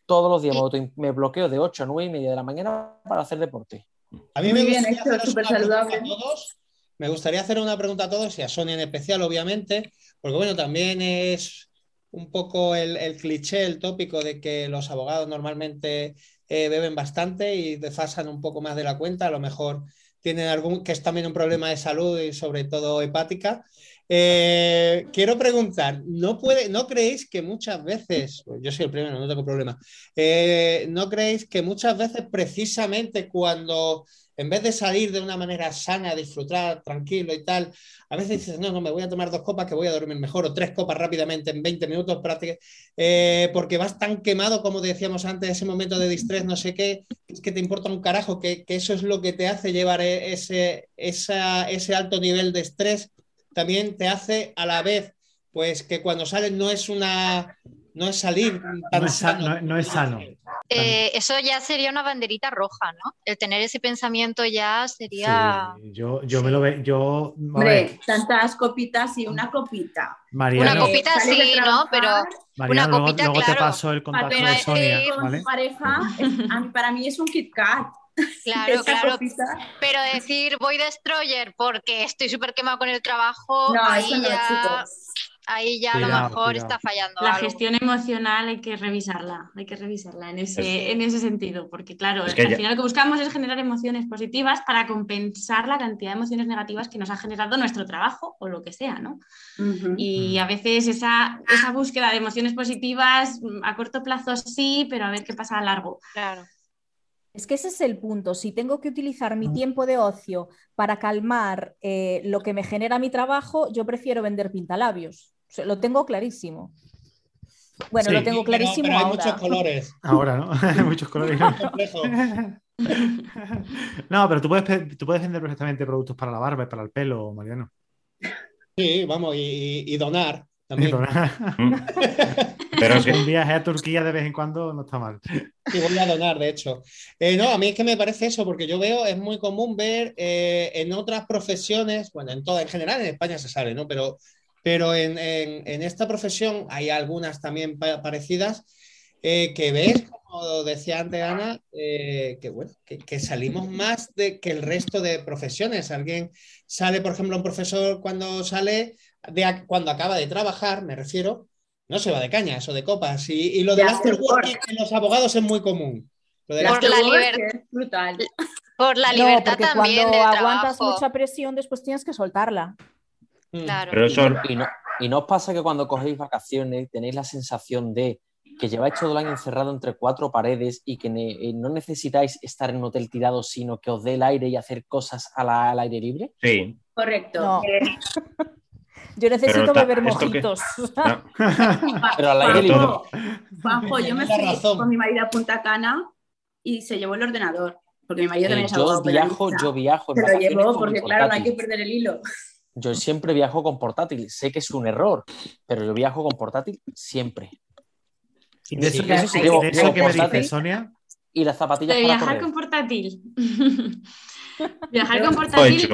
todos los días me, bloqueo de 8 a 9 y media de la mañana para hacer deporte. A mí Muy me bien gustaría hecho, haceros súper una pregunta saludable. a todos. Me gustaría hacer una pregunta a todos y a Sonia en especial, obviamente, porque bueno, también es un poco el, el cliché, el tópico de que los abogados normalmente eh, beben bastante y desfasan un poco más de la cuenta, a lo mejor tienen algún, que es también un problema de salud y sobre todo hepática. Eh, quiero preguntar, ¿no, puede, ¿no creéis que muchas veces, yo soy el primero, no tengo problema, eh, ¿no creéis que muchas veces precisamente cuando en vez de salir de una manera sana, disfrutar tranquilo y tal, a veces dices, no, no, me voy a tomar dos copas que voy a dormir mejor, o tres copas rápidamente en 20 minutos, práctica- eh, porque vas tan quemado, como decíamos antes, ese momento de distrés, no sé qué, es que te importa un carajo, que, eso es lo que te hace llevar e- ese, ese alto nivel de estrés, también te hace a la vez, pues que cuando sales no es una, no es salir tan No es, sa- sano. no- no es sano. Eh, eso ya sería una banderita roja, ¿no? El tener ese pensamiento ya sería Sí, yo, yo me lo veo. Yo, Hombre, tantas copitas y una copita. Mariano, una copita sí, ¿no? Pero Mariano, una luego, copita, luego te claro. paso el contacto Para de Sonia, eh, con ¿vale? tu pareja, es- a mí- para mí es un Kit Kat. claro, claro. copita. Pero decir voy destroyer porque estoy súper quemado con el trabajo, No, ahí eso no, ya, chicos. Ahí ya a lo mejor cuidado. está fallando La algo. gestión emocional hay que revisarla, hay que revisarla en ese, en ese sentido, porque claro, Es que al ya- final lo que buscamos es generar emociones positivas para compensar la cantidad de emociones negativas que nos ha generado nuestro trabajo o lo que sea, ¿no? Y a veces esa, esa búsqueda de emociones positivas mm, a corto plazo sí, pero a ver qué pasa a largo. Claro. Es que ese es el punto. Si tengo que utilizar mi tiempo de ocio para calmar eh, lo que me genera mi trabajo, yo prefiero vender pintalabios. O sea, lo tengo clarísimo. Bueno, Sí. lo tengo pero- clarísimo pero hay ahora. muchos colores. Ahora, ¿no? Hay muchos colores. No, pero tú puedes, tú puedes vender perfectamente productos para la barba y para el pelo, Mariano. Sí, vamos, y, y- y donar también. Mm. Pero es que Un viaje a Turquía de vez en cuando no está mal. Sí, voy a donar, de hecho. Eh, no, a mí es que me parece eso, porque yo veo, es muy común ver eh, en otras profesiones, bueno, en toda, en general en España se sabe, ¿no? Pero, pero en, en- en esta profesión hay algunas también pa- parecidas eh, que ves, como decía antes Ana, eh, que bueno, que, que salimos más de que el resto de profesiones. Alguien sale, por ejemplo, un profesor cuando sale, de, a- cuando acaba de trabajar, me refiero, no se va de cañas o de copas. Y, y lo del De after afterwork. working en los abogados es muy común. Lo del La Por la es brutal. Por la No, libertad porque también cuando del aguantas trabajo. mucha presión, después tienes que soltarla. Mm. Claro. Pero eso, Y no, y no os pasa que cuando cogéis vacaciones tenéis la sensación de que lleváis todo el año encerrado entre cuatro paredes y que ne- eh, no necesitáis estar en un hotel tirado, sino que os dé el aire y hacer cosas a la- al aire libre? sí. Correcto. No. Eh, Yo necesito beber mojitos. No, Pero al aire libre. Juanjo, yo me fui razón. con mi marido a Punta Cana y se llevó el ordenador, porque mi marido Eh, también es yo viajo, yo viajo Se lo llevó porque, claro, no hay que perder el hilo. Yo siempre viajo con portátil. Sé que es un error, pero yo viajo con portátil siempre. Y de eso, Sí, de eso, hay de que- eso que me dices, Sonia, Y las zapatillas De para viajar correr. con portátil. viajar con portátil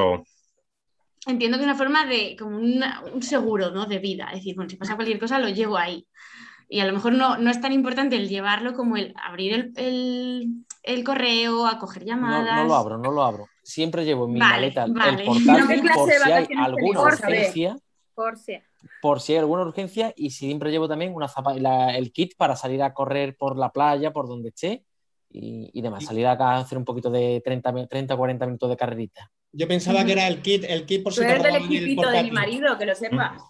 entiendo que es una forma de, como una- un seguro ¿no? de vida. Es decir, bueno, si pasa cualquier cosa, lo llevo ahí. Y a lo mejor no, no es tan importante el llevarlo como el abrir el, el, el correo, acoger No, llamadas. no lo abro, no lo abro. Siempre llevo en mi Vale, maleta el portátil No, ¿qué clase por si hay alguna urgencia, Por si. por si hay alguna urgencia y siempre llevo también una zapa- la- el kit para salir a correr por la playa, por donde esté y, y demás. Salir acá a hacer un poquito de 30, mi- 30 40 minutos de carrerita. Yo pensaba que era el kit, el kit por si Tú te del el equipito de mi marido, que lo sepas.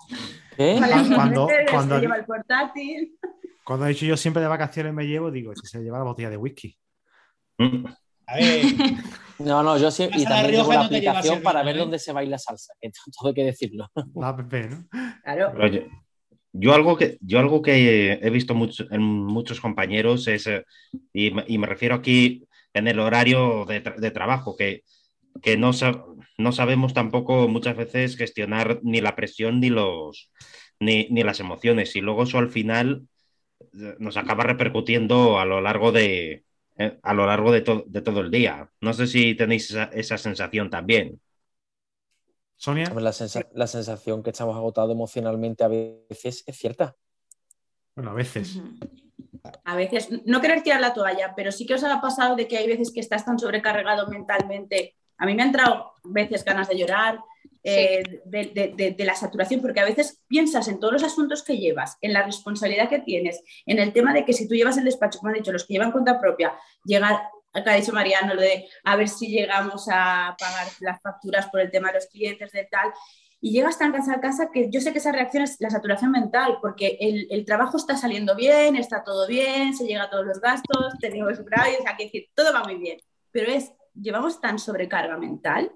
¿Qué? Vale, Cuando- cuando- se lleva el portátil. Cuando he dicho yo siempre de vacaciones me llevo, digo, si se lleva la botella de whisky. A ver, No, no, yo sí, y también llevo Rioja la y no te llevas aplicación para ver ¿eh? dónde se baila salsa, que todo hay que decirlo. La app, ¿no? Claro. Pero yo, yo algo que, yo algo que he visto mucho, en muchos compañeros es, eh, y, me- y me refiero aquí en el horario de, tra- de trabajo, que, que no, sa- no sabemos tampoco muchas veces gestionar ni la presión ni, los, ni, ni las emociones. Y luego eso al final eh, nos acaba repercutiendo a lo largo de, a lo largo de, to- de todo el día. No sé si tenéis esa, esa sensación también. Sonia, La, sensa- la sensación que estamos agotados emocionalmente a veces es cierta. bueno, a veces. A veces, no querer tirar la toalla, pero sí que os ha pasado de que hay veces que estás tan sobrecargado mentalmente. A mí me han entrado veces ganas de llorar, eh, de, la saturación, porque a veces piensas en todos los asuntos que llevas, en la responsabilidad que tienes, en el tema de que si tú llevas el despacho, como han dicho, los que llevan cuenta propia, llegar, acá ha dicho Mariano, lo de a ver si llegamos a pagar las facturas por el tema de los clientes, de tal, y llegas tan cansado a casa que yo sé que esa reacción es la saturación mental, porque el, trabajo está saliendo bien, está todo bien, se llega a todos los gastos, tenemos superávit, o sea, que decir, todo va muy bien, pero es, llevamos tan sobrecarga mental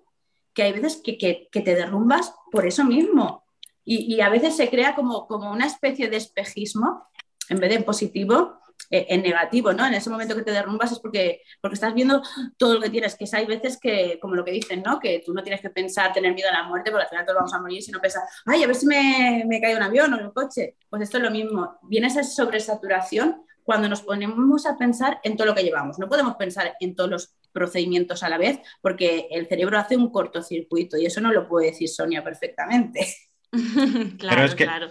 que hay veces que, que- te derrumbas por eso mismo. Y, y a veces se crea como, como una especie de espejismo, en vez de en positivo, eh, en negativo, ¿no? En ese momento que te derrumbas es porque, porque estás viendo todo lo que tienes, que hay veces que, como lo que dicen, ¿no? Que tú no tienes que pensar, tener miedo a la muerte, porque al final todos vamos a morir, sino pensar, ay, a ver si me, me cae un avión o un coche. Pues esto es lo mismo. Viene esa sobresaturación cuando nos ponemos a pensar en todo lo que llevamos. No podemos pensar en todos los procedimientos a la vez, porque el cerebro hace un cortocircuito y eso no lo puede decir Sonia perfectamente. claro, es que- claro.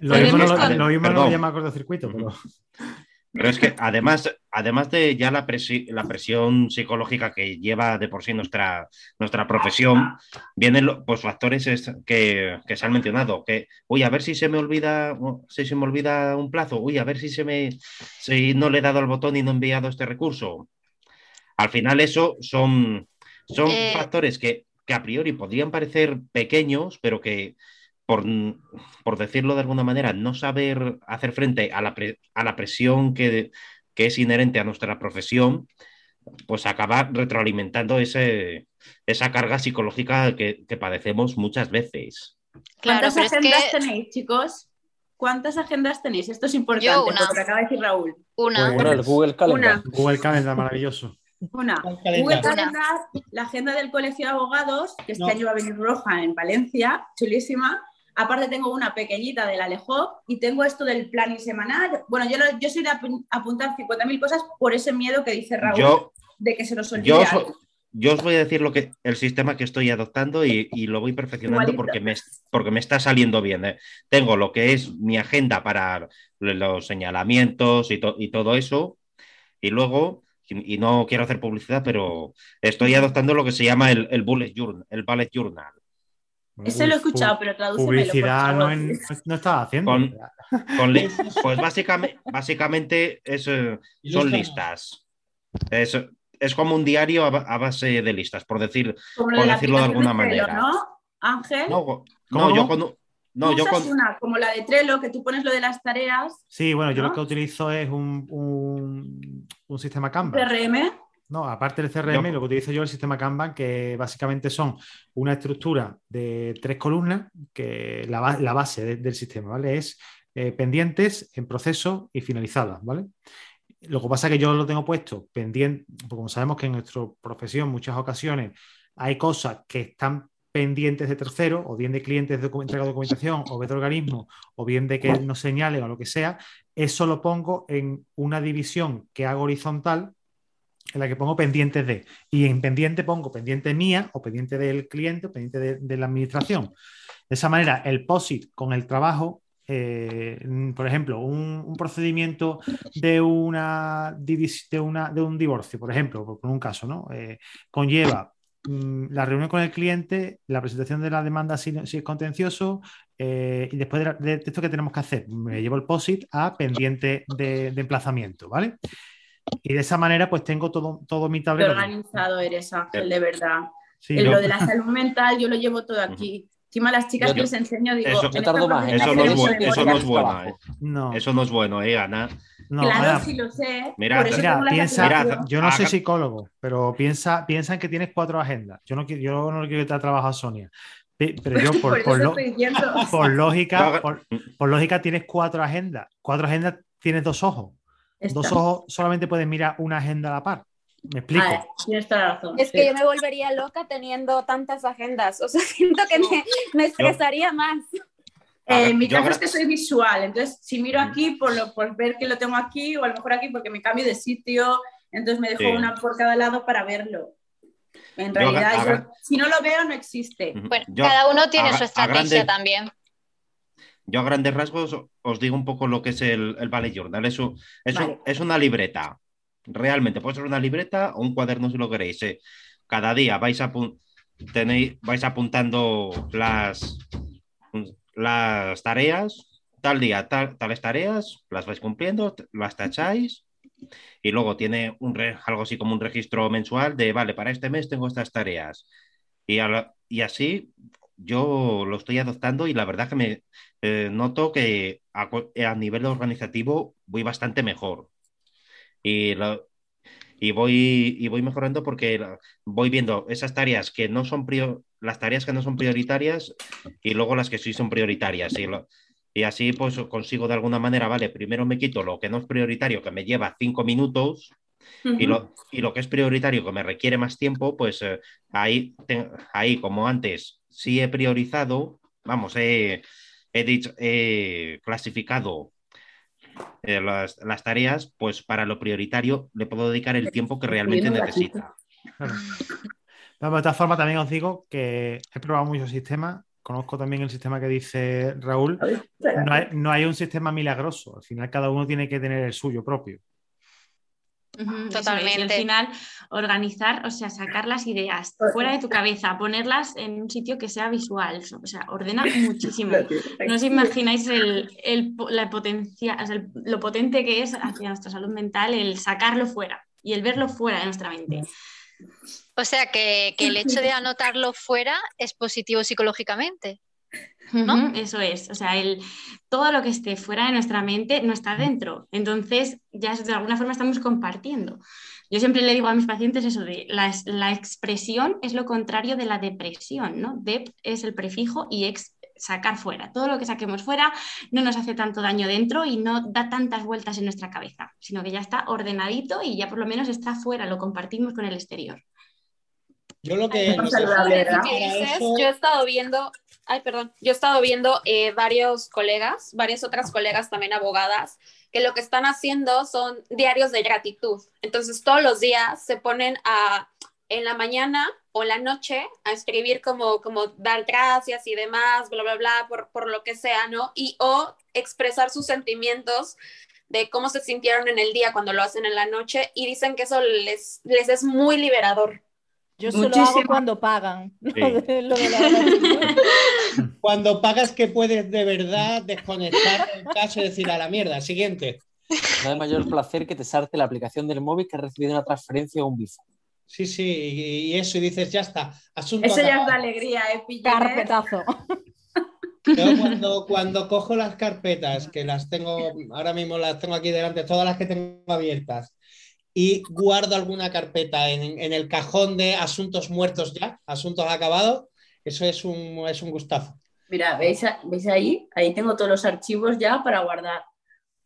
Lo mismo no con- lo mismo no lo llama cortocircuito, pero Pero es que además, además de ya la, presi- la presión psicológica que lleva de por sí nuestra, nuestra profesión, vienen los pues, factores es- que, que se han mencionado, que, uy, a ver si se me olvida, si se me olvida un plazo, uy, a ver si se me si no le he dado al botón y no he enviado este recurso. Al final eso son, son Eh. factores que, que a priori podrían parecer pequeños, pero que por, por decirlo de alguna manera, no saber hacer frente a la, pre- a la presión que, que es inherente a nuestra profesión, pues acaba retroalimentando ese, esa carga psicológica que, que padecemos muchas veces. Claro, ¿Cuántas agendas que tenéis, chicos? ¿Cuántas agendas tenéis? Esto es importante, Yo una. porque acaba de decir Raúl. una. Pues- Bueno, el Google Calendar. Una. Google Calendar maravilloso. Una, Un Google. Calendar, la agenda del Colegio de Abogados, que este No. año va a venir roja en Valencia, chulísima. Aparte tengo una pequeñita del Alejo y tengo esto del planning semanal. Bueno, yo, lo- yo soy de apu- apuntar 50.000 cosas por ese miedo que dice Raúl Yo, de que se nos olvide yo, yo os voy a decir lo que, el sistema que estoy adoptando y, y lo voy perfeccionando Igualito. porque me, porque me está saliendo bien. ¿eh? Tengo lo que es mi agenda para los señalamientos y, to- y todo eso. Y luego, y y no quiero hacer publicidad, pero estoy adoptando lo que se llama el, el bullet journal. El bullet journal. Ese lo he escuchado, pero tradúcemelo, Publicidad no, en- no estaba haciendo. Con- Con pues básicamente, básicamente es, eh, son listas. Es, es como un diario a, ba- a base de listas, por decir. Por de decirlo de alguna manera. ¿no? Ángel, No, go- ¿Cómo, no, yo? No, yo con. una como la de Trello, que tú pones lo de las tareas, Sí, bueno, yo lo que utilizo es un, un, un sistema Kanban. CRM, No, aparte del CRM, Yo- lo que utilizo yo es el sistema Kanban, que básicamente son una estructura de tres columnas, que la, la base de- del sistema, ¿vale? Es eh, pendientes, en proceso y finalizadas, ¿vale? Lo que pasa es que yo lo tengo puesto pendiente, porque como sabemos que en nuestra profesión muchas ocasiones hay cosas que están pendientes de terceros, o bien de clientes de entrega de documentación, o bien de organismos, o bien de que nos señalen o lo que sea, eso lo pongo en una división que hago horizontal, en la que pongo pendientes de. Y en pendiente pongo pendiente mía, o pendiente del cliente, o pendiente de, de la administración. De esa manera, el POSIT con el trabajo eh, por ejemplo, un, un procedimiento de, una, de, una, de un divorcio, por ejemplo, por, por un caso, ¿no? Eh, conlleva la reunión con el cliente, la presentación de la demanda si, si es contencioso, eh, y después de, de esto que tenemos que hacer, me llevo el POSIT a pendiente de, de emplazamiento, ¿vale? Y de esa manera, pues tengo todo, todo mi Qué tablero. organizado eres, Ángel, de verdad. Sí, en ¿no? lo de la salud mental yo lo llevo todo aquí. Encima a las chicas Yo- que les enseño digo, Eso- tardo más, profesión Eso no, es tenemos bu- eso no es bueno, ¿eh? No, Eso no es bueno, ¿eh, Ana? no, Claro, Ana, sí lo sé. Mira, por eso Mira, tengo la piensa, yo no soy psicólogo, pero piensa, piensa en que tienes cuatro agendas. Yo no, yo no quiero que te ha trabajado Sonia, Pe- pero yo Por por, lo- lógica, por, por lógica tienes cuatro agendas. Cuatro agendas tienes dos ojos. Dos ojos solamente puedes mirar una agenda a la par. ¿Me explico? Ah, tienes toda la razón. Es sí. que yo me volvería loca teniendo tantas agendas. O sea, siento que me, me estresaría más. Eh, en mi caso es que soy visual, entonces si miro aquí por, lo, por ver que lo tengo aquí o a lo mejor aquí porque me cambio de sitio, entonces me dejo Sí. una por cada lado para verlo. En Yo realidad, yo- si no lo veo, no existe. Bueno, Yo cada uno tiene a- su estrategia grande- también. Yo a grandes rasgos os digo un poco lo que es el, el Ballet Journal. Es, un- es, un- Vale. es una libreta. Realmente, puede ser una libreta o un cuaderno si lo queréis. Cada día vais, apun- tenéis, vais apuntando las, las tareas. Tal día, tal- tales tareas, las vais cumpliendo, las tacháis. Y luego tiene un re- algo así como un registro mensual de, vale, para este mes tengo estas tareas. Y, a y así yo lo estoy adoptando y la verdad que me, eh, noto que a, a nivel organizativo voy bastante mejor. Y, lo- y, voy, y voy mejorando porque voy viendo esas tareas que no son prio- las tareas que no son prioritarias y luego las que sí son prioritarias. Y, lo- y así pues consigo de alguna manera, vale, primero me quito lo que no es prioritario, que me lleva cinco minutos, y lo, y lo que es prioritario, que me requiere más tiempo, pues eh, ahí, te- ahí, como antes, sí he priorizado, vamos, he, he dicho, he clasificado eh, las, las tareas, pues para lo prioritario le puedo dedicar el tiempo que realmente necesita. Claro. De todas formas, también os digo que he probado muchos sistemas. Conozco también el sistema que dice Raúl. No hay, no hay un sistema milagroso. Al final, cada uno tiene que tener el suyo propio. Totalmente. Y al final, organizar, o sea, sacar las ideas fuera de tu cabeza, ponerlas en un sitio que sea visual, o sea, ordena muchísimo. No os imagináis el, el la potencia, o sea, el- lo potente que es hacia nuestra salud mental el sacarlo fuera y el verlo fuera de nuestra mente. O sea que, que el hecho de anotarlo fuera es positivo psicológicamente. ¿No? Eso es, o sea, el, todo lo que esté fuera de nuestra mente no está dentro. Entonces, ya de alguna forma estamos compartiendo. Yo siempre le digo a mis pacientes eso de la, es- la expresión es lo contrario de la depresión, ¿no? Dep es el prefijo y ex sacar fuera. Todo lo que saquemos fuera no nos hace tanto daño dentro y no da tantas vueltas en nuestra cabeza, sino que ya está ordenadito y ya por lo menos está fuera, lo compartimos con el exterior. Yo lo que. Yo he estado viendo, ay, perdón, yo he estado viendo eh, varios colegas, varias otras colegas también abogadas, que lo que están haciendo son diarios de gratitud. Entonces, todos los días se ponen a, en la mañana o la noche, a escribir como, como dar gracias y demás, bla, bla, bla, por, por lo que sea, ¿no? Y o expresar sus sentimientos de cómo se sintieron en el día cuando lo hacen en la noche y dicen que eso les, les es muy liberador. Yo solo Muchísimo. hago cuando pagan. Lo Sí. de- lo de la gratitud. Cuando pagas que puedes de verdad desconectar el caso y decir a la mierda, siguiente. No hay mayor placer que te sarte la aplicación del móvil que has recibido una transferencia o un bifo. Sí, sí, y, eso, y dices, ya está, asunto Eso ya es de alegría, ¿eh? Pillinet? Carpetazo. Yo cuando, cuando cojo las carpetas, que las tengo, ahora mismo las tengo aquí delante, todas las que tengo abiertas, y guardo alguna carpeta en, en el cajón de asuntos muertos ya, asuntos acabados, eso es un, es un gustazo. Mira, ¿veis, ¿veis ahí? Ahí tengo todos los archivos ya para guardar.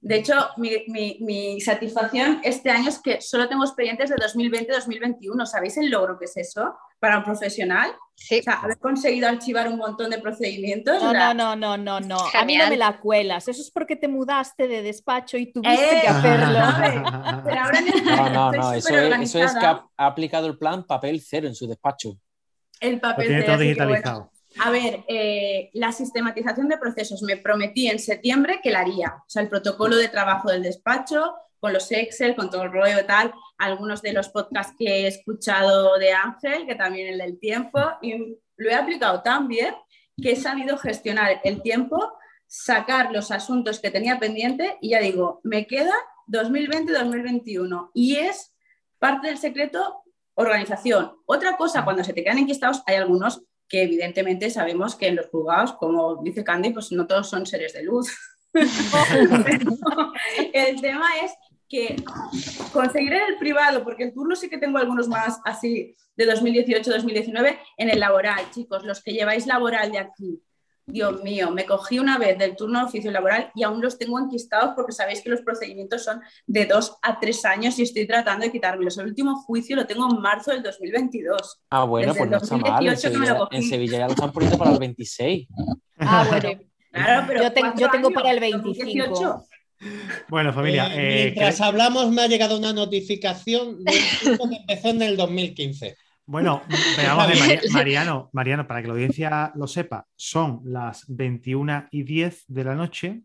De hecho, mi, mi- mi satisfacción este año es que solo tengo expedientes de 2020-2021. ¿Sabéis el logro que es eso para un profesional? Sí. O sea, haber conseguido archivar un montón de procedimientos. No, no, no, no, no, no. A mí no me la cuelas. Eso es porque te mudaste de despacho y tuviste ¡Eh! que hacerlo. Pero ahora No, no, no, eso es, eso es que ha, ha aplicado el plan papel cero en su despacho. El Lo papel tiene de todo digitalizado. A ver, eh, la sistematización de procesos me prometí en septiembre que la haría. O sea, el protocolo de trabajo del despacho, con los Excel, con todo el rollo tal, algunos de los podcasts que he escuchado de Ángel, que también el del tiempo, y lo he aplicado tan bien que he sabido gestionar el tiempo, sacar los asuntos que tenía pendiente y ya digo, me queda 2020-2021 y es parte del secreto organización. Otra cosa, cuando se te quedan enquistados, hay algunos que evidentemente sabemos que en los juzgados, como dice Candy, pues no todos son seres de luz. el tema es que conseguir en el privado, porque el turno sí que tengo algunos más así de 2018-2019, en el laboral, chicos, los que lleváis laboral de aquí. Dios mío, me cogí una vez del turno de oficio laboral y aún los tengo enquistados porque sabéis que los procedimientos son de dos a tres años y estoy tratando de quitármelos. El último juicio lo tengo en marzo del 2022. Ah, bueno, pues no está mal. En Sevilla, en Sevilla, ya lo están poniendo para el 26. Ah, bueno. Claro, pero yo, yo tengo para el 25. Bueno, familia. Eh, eh, mientras hablamos, me ha llegado una notificación de que empezó en el 2015. Bueno, veamos Mariano, Mariano, para que la audiencia lo sepa, son las 21 y 10 de la noche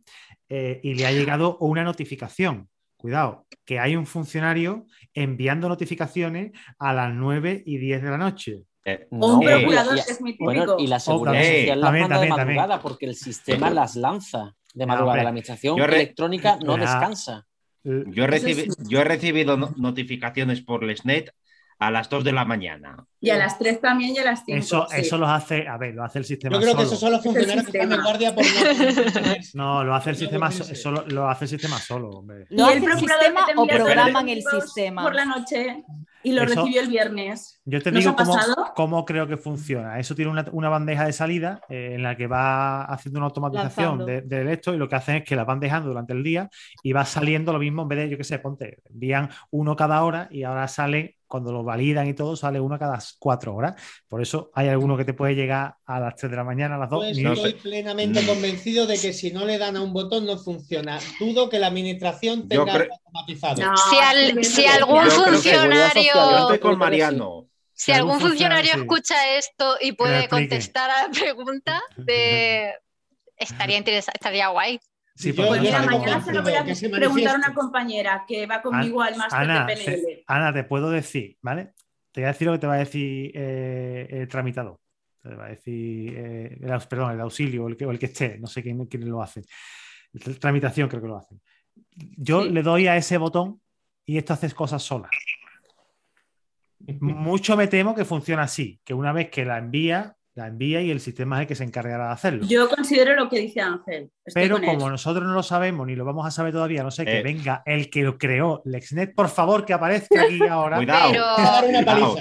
eh, y le ha llegado una notificación. Cuidado, que hay un funcionario enviando notificaciones a las 9 y 10 de la noche. un procurador es muy típico. y la seguridad social las manda de madrugada porque el sistema las lanza de madrugada. la administración electrónica no descansa. Yo, yo he recibido notificaciones por Lesnet a las 2 de la mañana. Y a las 3 también y a las 5. Eso, eso lo hace, a ver, lo hace el sistema. Yo creo que eso solo funciona que están en guardia por no. lo hace el sistema, eso lo, hace el sistema solo, hombre. ¿Lo hace el sistema o programan el sistema? Por la noche y lo recibió el viernes. Yo te digo cómo, cómo, creo que funciona. Eso tiene una, una bandeja de salida eh, en la que va haciendo una automatización de, de, esto y lo que hacen es que la van dejando durante el día y va saliendo lo mismo en vez de, yo qué sé, ponte, envían uno cada hora y ahora sale cuando lo validan y todo, sale uno cada cuatro horas. Por eso hay alguno que te puede llegar a las 3 de la mañana, a las 2. Pues estoy plenamente convencido de que si no le dan a un botón no funciona. Dudo que la administración tenga automatizado. si, algún funcionario... Yo estoy con Mariano. Si algún funcionario escucha esto y puede contestar a la pregunta, de... estaría interesante, estaría guay. Sí, pues mañana se lo voy a preguntar a una compañera que va conmigo al máster Ana, de PNL. Ana, te puedo decir, ¿vale? Te voy a decir lo que te va a decir eh, el tramitador. Te va a decir, eh, el, perdón, el auxilio o el que, el que esté, no sé quién, quién lo hace. Tramitación creo que lo hacen. Yo le doy a ese botón y esto hace cosas solas. Mucho me temo que funciona así, que una vez que la envía, la envía y el sistema es el que se encargará de hacerlo. Yo considero lo que dice Ángel. Pero como nosotros no lo sabemos ni lo vamos a saber todavía, no sé, que eh. venga el que lo creó, LexNet, por favor, que aparezca aquí ahora. Cuidado.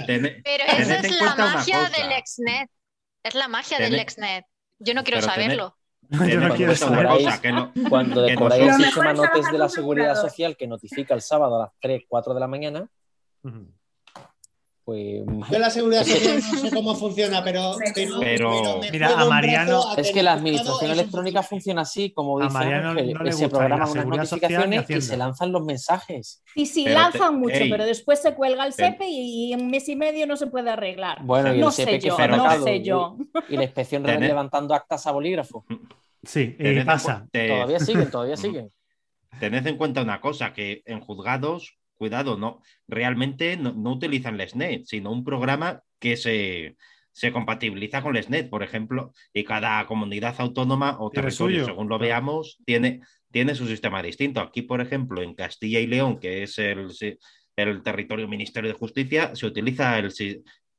Pero, pero esa es la magia del LexNet. Es la magia del LexNet. Yo no quiero saberlo. Yo no quiero saberlo. Cuando decoráis el sistema notes de la seguridad social que notifica el sábado a las 3, 4 de la mañana, pues, Yo la seguridad social no sé cómo funciona, pero, pero, mira, a Mariano es que la administración electrónica funciona así, como dice Ángel, se programan unas notificaciones y, se lanzan los mensajes. Sí, sí, lanzan mucho, pero después se cuelga el SEPE y en un mes y medio no se puede arreglar. Bueno, y no el SEPE que fue no sé yo. Y, la inspección levantando actas a bolígrafo. Sí, y pasa. Todavía siguen, todavía siguen. Tened en cuenta una cosa, que en juzgados cuidado, no, realmente no, utilizan LesNet, sino un programa que se, se compatibiliza con LesNet, por ejemplo, y cada comunidad autónoma o territorio, según lo veamos, tiene, tiene su sistema distinto. Aquí, por ejemplo, en Castilla y León, que es el, el territorio Ministerio de Justicia, se utiliza el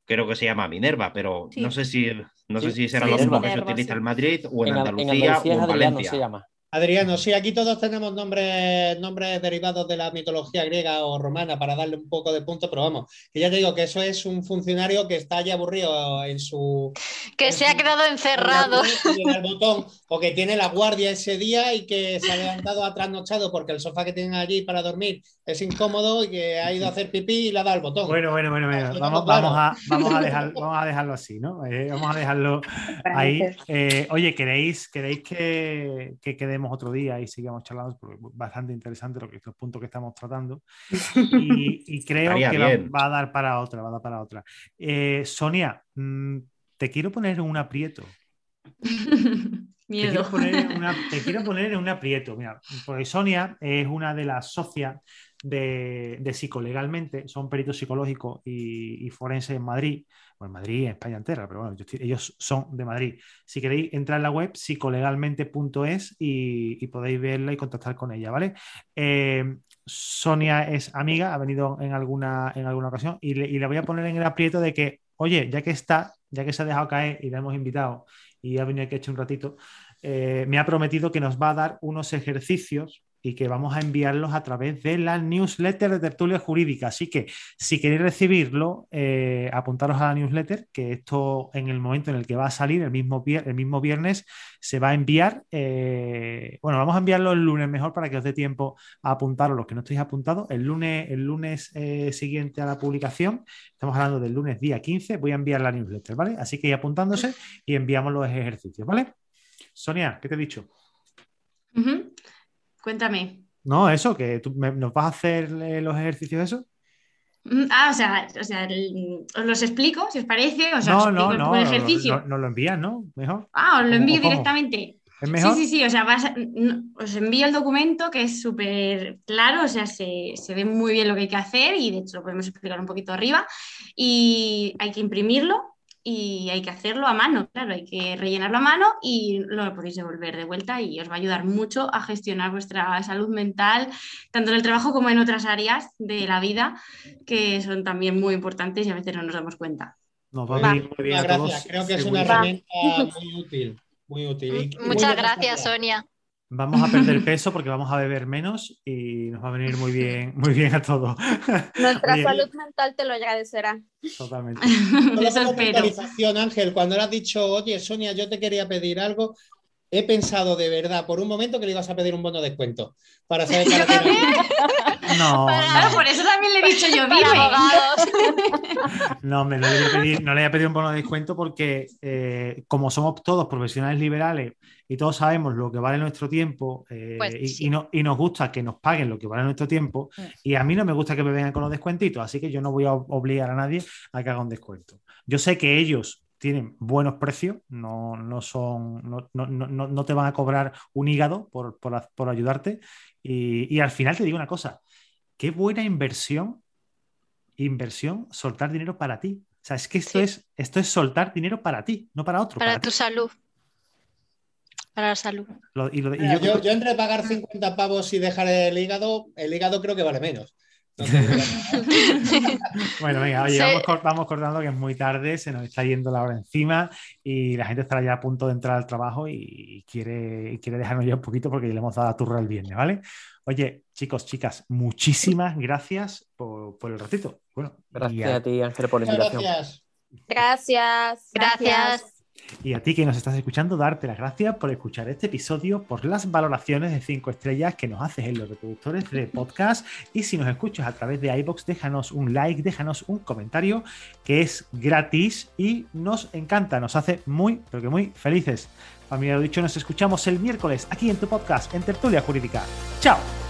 creo que se llama Minerva, pero no sé si no sé si será lo mismo que se utiliza en Madrid o en, Andalucía, o en Valencia. Se llama. Adriano, sí, aquí todos tenemos nombres, nombres derivados de la mitología griega o romana para darle un poco de punto, pero vamos, que ya te digo que eso es un funcionario que está ya aburrido en su... Que se ha quedado encerrado. En el botón, o que tiene la guardia ese día y que se ha levantado a trasnochado porque el sofá que tienen allí para dormir es incómodo y que ha ido a hacer pipí y le ha dado el botón. Bueno, bueno, bueno, Vamos, vamos, a, vamos, a dejar, vamos a dejarlo así, ¿no? Eh, vamos a dejarlo ahí. Eh, oye, ¿queréis, queréis que, que quedemos otro día y sigamos charlando, porque es bastante interesante lo que, los puntos que estamos tratando. Y, creo que va, a dar para otra, va a dar para otra. Eh, Sonia, mm, te quiero poner un aprieto. Te quiero, poner en una, te quiero poner en un aprieto. Mira, porque Sonia es una de las socias de, Psicolegalmente, son peritos psicológicos y, y forenses en Madrid, o en Madrid, en España entera, pero bueno, ellos son de Madrid. Si queréis entrar en la web psicolegalmente.es y, y podéis verla y contactar con ella, ¿vale? Eh, Sonia es amiga, ha venido en alguna, en alguna ocasión y le, y le voy a poner en el aprieto de que, oye, ya que está, ya que se ha dejado caer y la hemos invitado y ha venido aquí hecho un ratito, eh, me ha prometido que nos va a dar unos ejercicios y que vamos a enviarlos a través de la newsletter de Tertulia Jurídica. Así que si queréis recibirlo, eh, apuntaros a la newsletter, que esto en el momento en el que va a salir, el mismo, viernes, se va a enviar. eh, bueno, vamos a enviarlo el lunes mejor para que os dé tiempo a apuntaros los que no estéis apuntados. El lunes, el lunes eh, siguiente a la publicación, estamos hablando del lunes día 15, voy a enviar la newsletter, ¿vale? Así que ir apuntándose y enviamos los ejercicios, ¿vale? Sonia, ¿qué te he dicho? Cuéntame. No, eso, que tú me- nos vas a hacer eh, los ejercicios eso. Mm, Ah, o sea, o sea, el- os los explico, si os parece, os No, explico no, no, el ejercicio. no, no lo envías, ¿no? Mejor. Ah, os lo ¿Cómo- envío directamente. ¿Es mejor? Sí, sí, sí, o sea, vas a- no, os envío el documento que es súper claro, o sea, se, se ve muy bien lo que hay que hacer y de hecho lo podemos explicar un poquito arriba y hay que imprimirlo y hay que hacerlo a mano, claro, hay que rellenarlo a mano y lo podéis devolver de vuelta y os va a ayudar mucho a gestionar vuestra salud mental, tanto en el trabajo como en otras áreas de la vida que son también muy importantes y a veces no nos damos cuenta. Nos va a Va. venir muy bien a Muchas todos. gracias. Creo que es una herramienta muy útil. Muy útil. muy Muchas gracias, Sonia. Vamos a perder peso porque vamos a beber menos y nos va a venir muy bien, muy bien a todos. Nuestra Oye, salud mental te lo agradecerá. Totalmente. Eso espero. Ángel, cuando le has dicho, oye, Sonia, yo te quería pedir algo, he pensado de verdad por un momento que le ibas a pedir un bono de descuento. Para saber Yo para qué No, no, por eso también le he dicho yo, abogados. no, hombre, no le voy a pedir, no le voy a pedir un bono de descuento porque eh, como somos todos profesionales liberales y todos sabemos lo que vale nuestro tiempo eh, Pues y, sí. y no- y nos gusta que nos paguen lo que vale nuestro tiempo Mm. y a mí no me gusta que me vengan con los descuentitos, así que yo no voy a obligar a nadie a que haga un descuento. Yo sé que ellos tienen buenos precios, no, no son, no, no- no- no- no te van a cobrar un hígado por, por, por ayudarte. Y, y al final te digo una cosa, qué buena inversión, inversión, soltar dinero para ti. O sea, es que esto, Sí. es, esto es soltar dinero para ti, no para otro. Para para tu ti. salud. Para la salud. Lo- y lo- y Mira, yo- yo, yo entre pagar 50 pavos y dejar el hígado, el hígado creo que vale menos. No. Bueno, venga, oye, Sí. vamos, cor- vamos cortando que es muy tarde, se nos está yendo la hora encima y la gente estará ya a punto de entrar al trabajo y quiere, quiere dejarnos ya un poquito porque le hemos dado la turra el viernes, ¿vale? Oye, chicos, chicas, muchísimas gracias por, por el ratito. Bueno, Gracias a, a ti, Ángel, por la invitación. gracias. Gracias. Gracias. Y a ti que nos estás escuchando, darte las gracias por escuchar este episodio, por las valoraciones de 5 estrellas que nos haces en los reproductores de podcast. Y si nos escuchas a través de iBox, déjanos un like, déjanos un comentario que es gratis y nos encanta, nos hace muy, pero que muy felices. Familia, lo dicho, nos escuchamos el miércoles aquí en tu podcast, en Tertulia Jurídica. ¡Chao!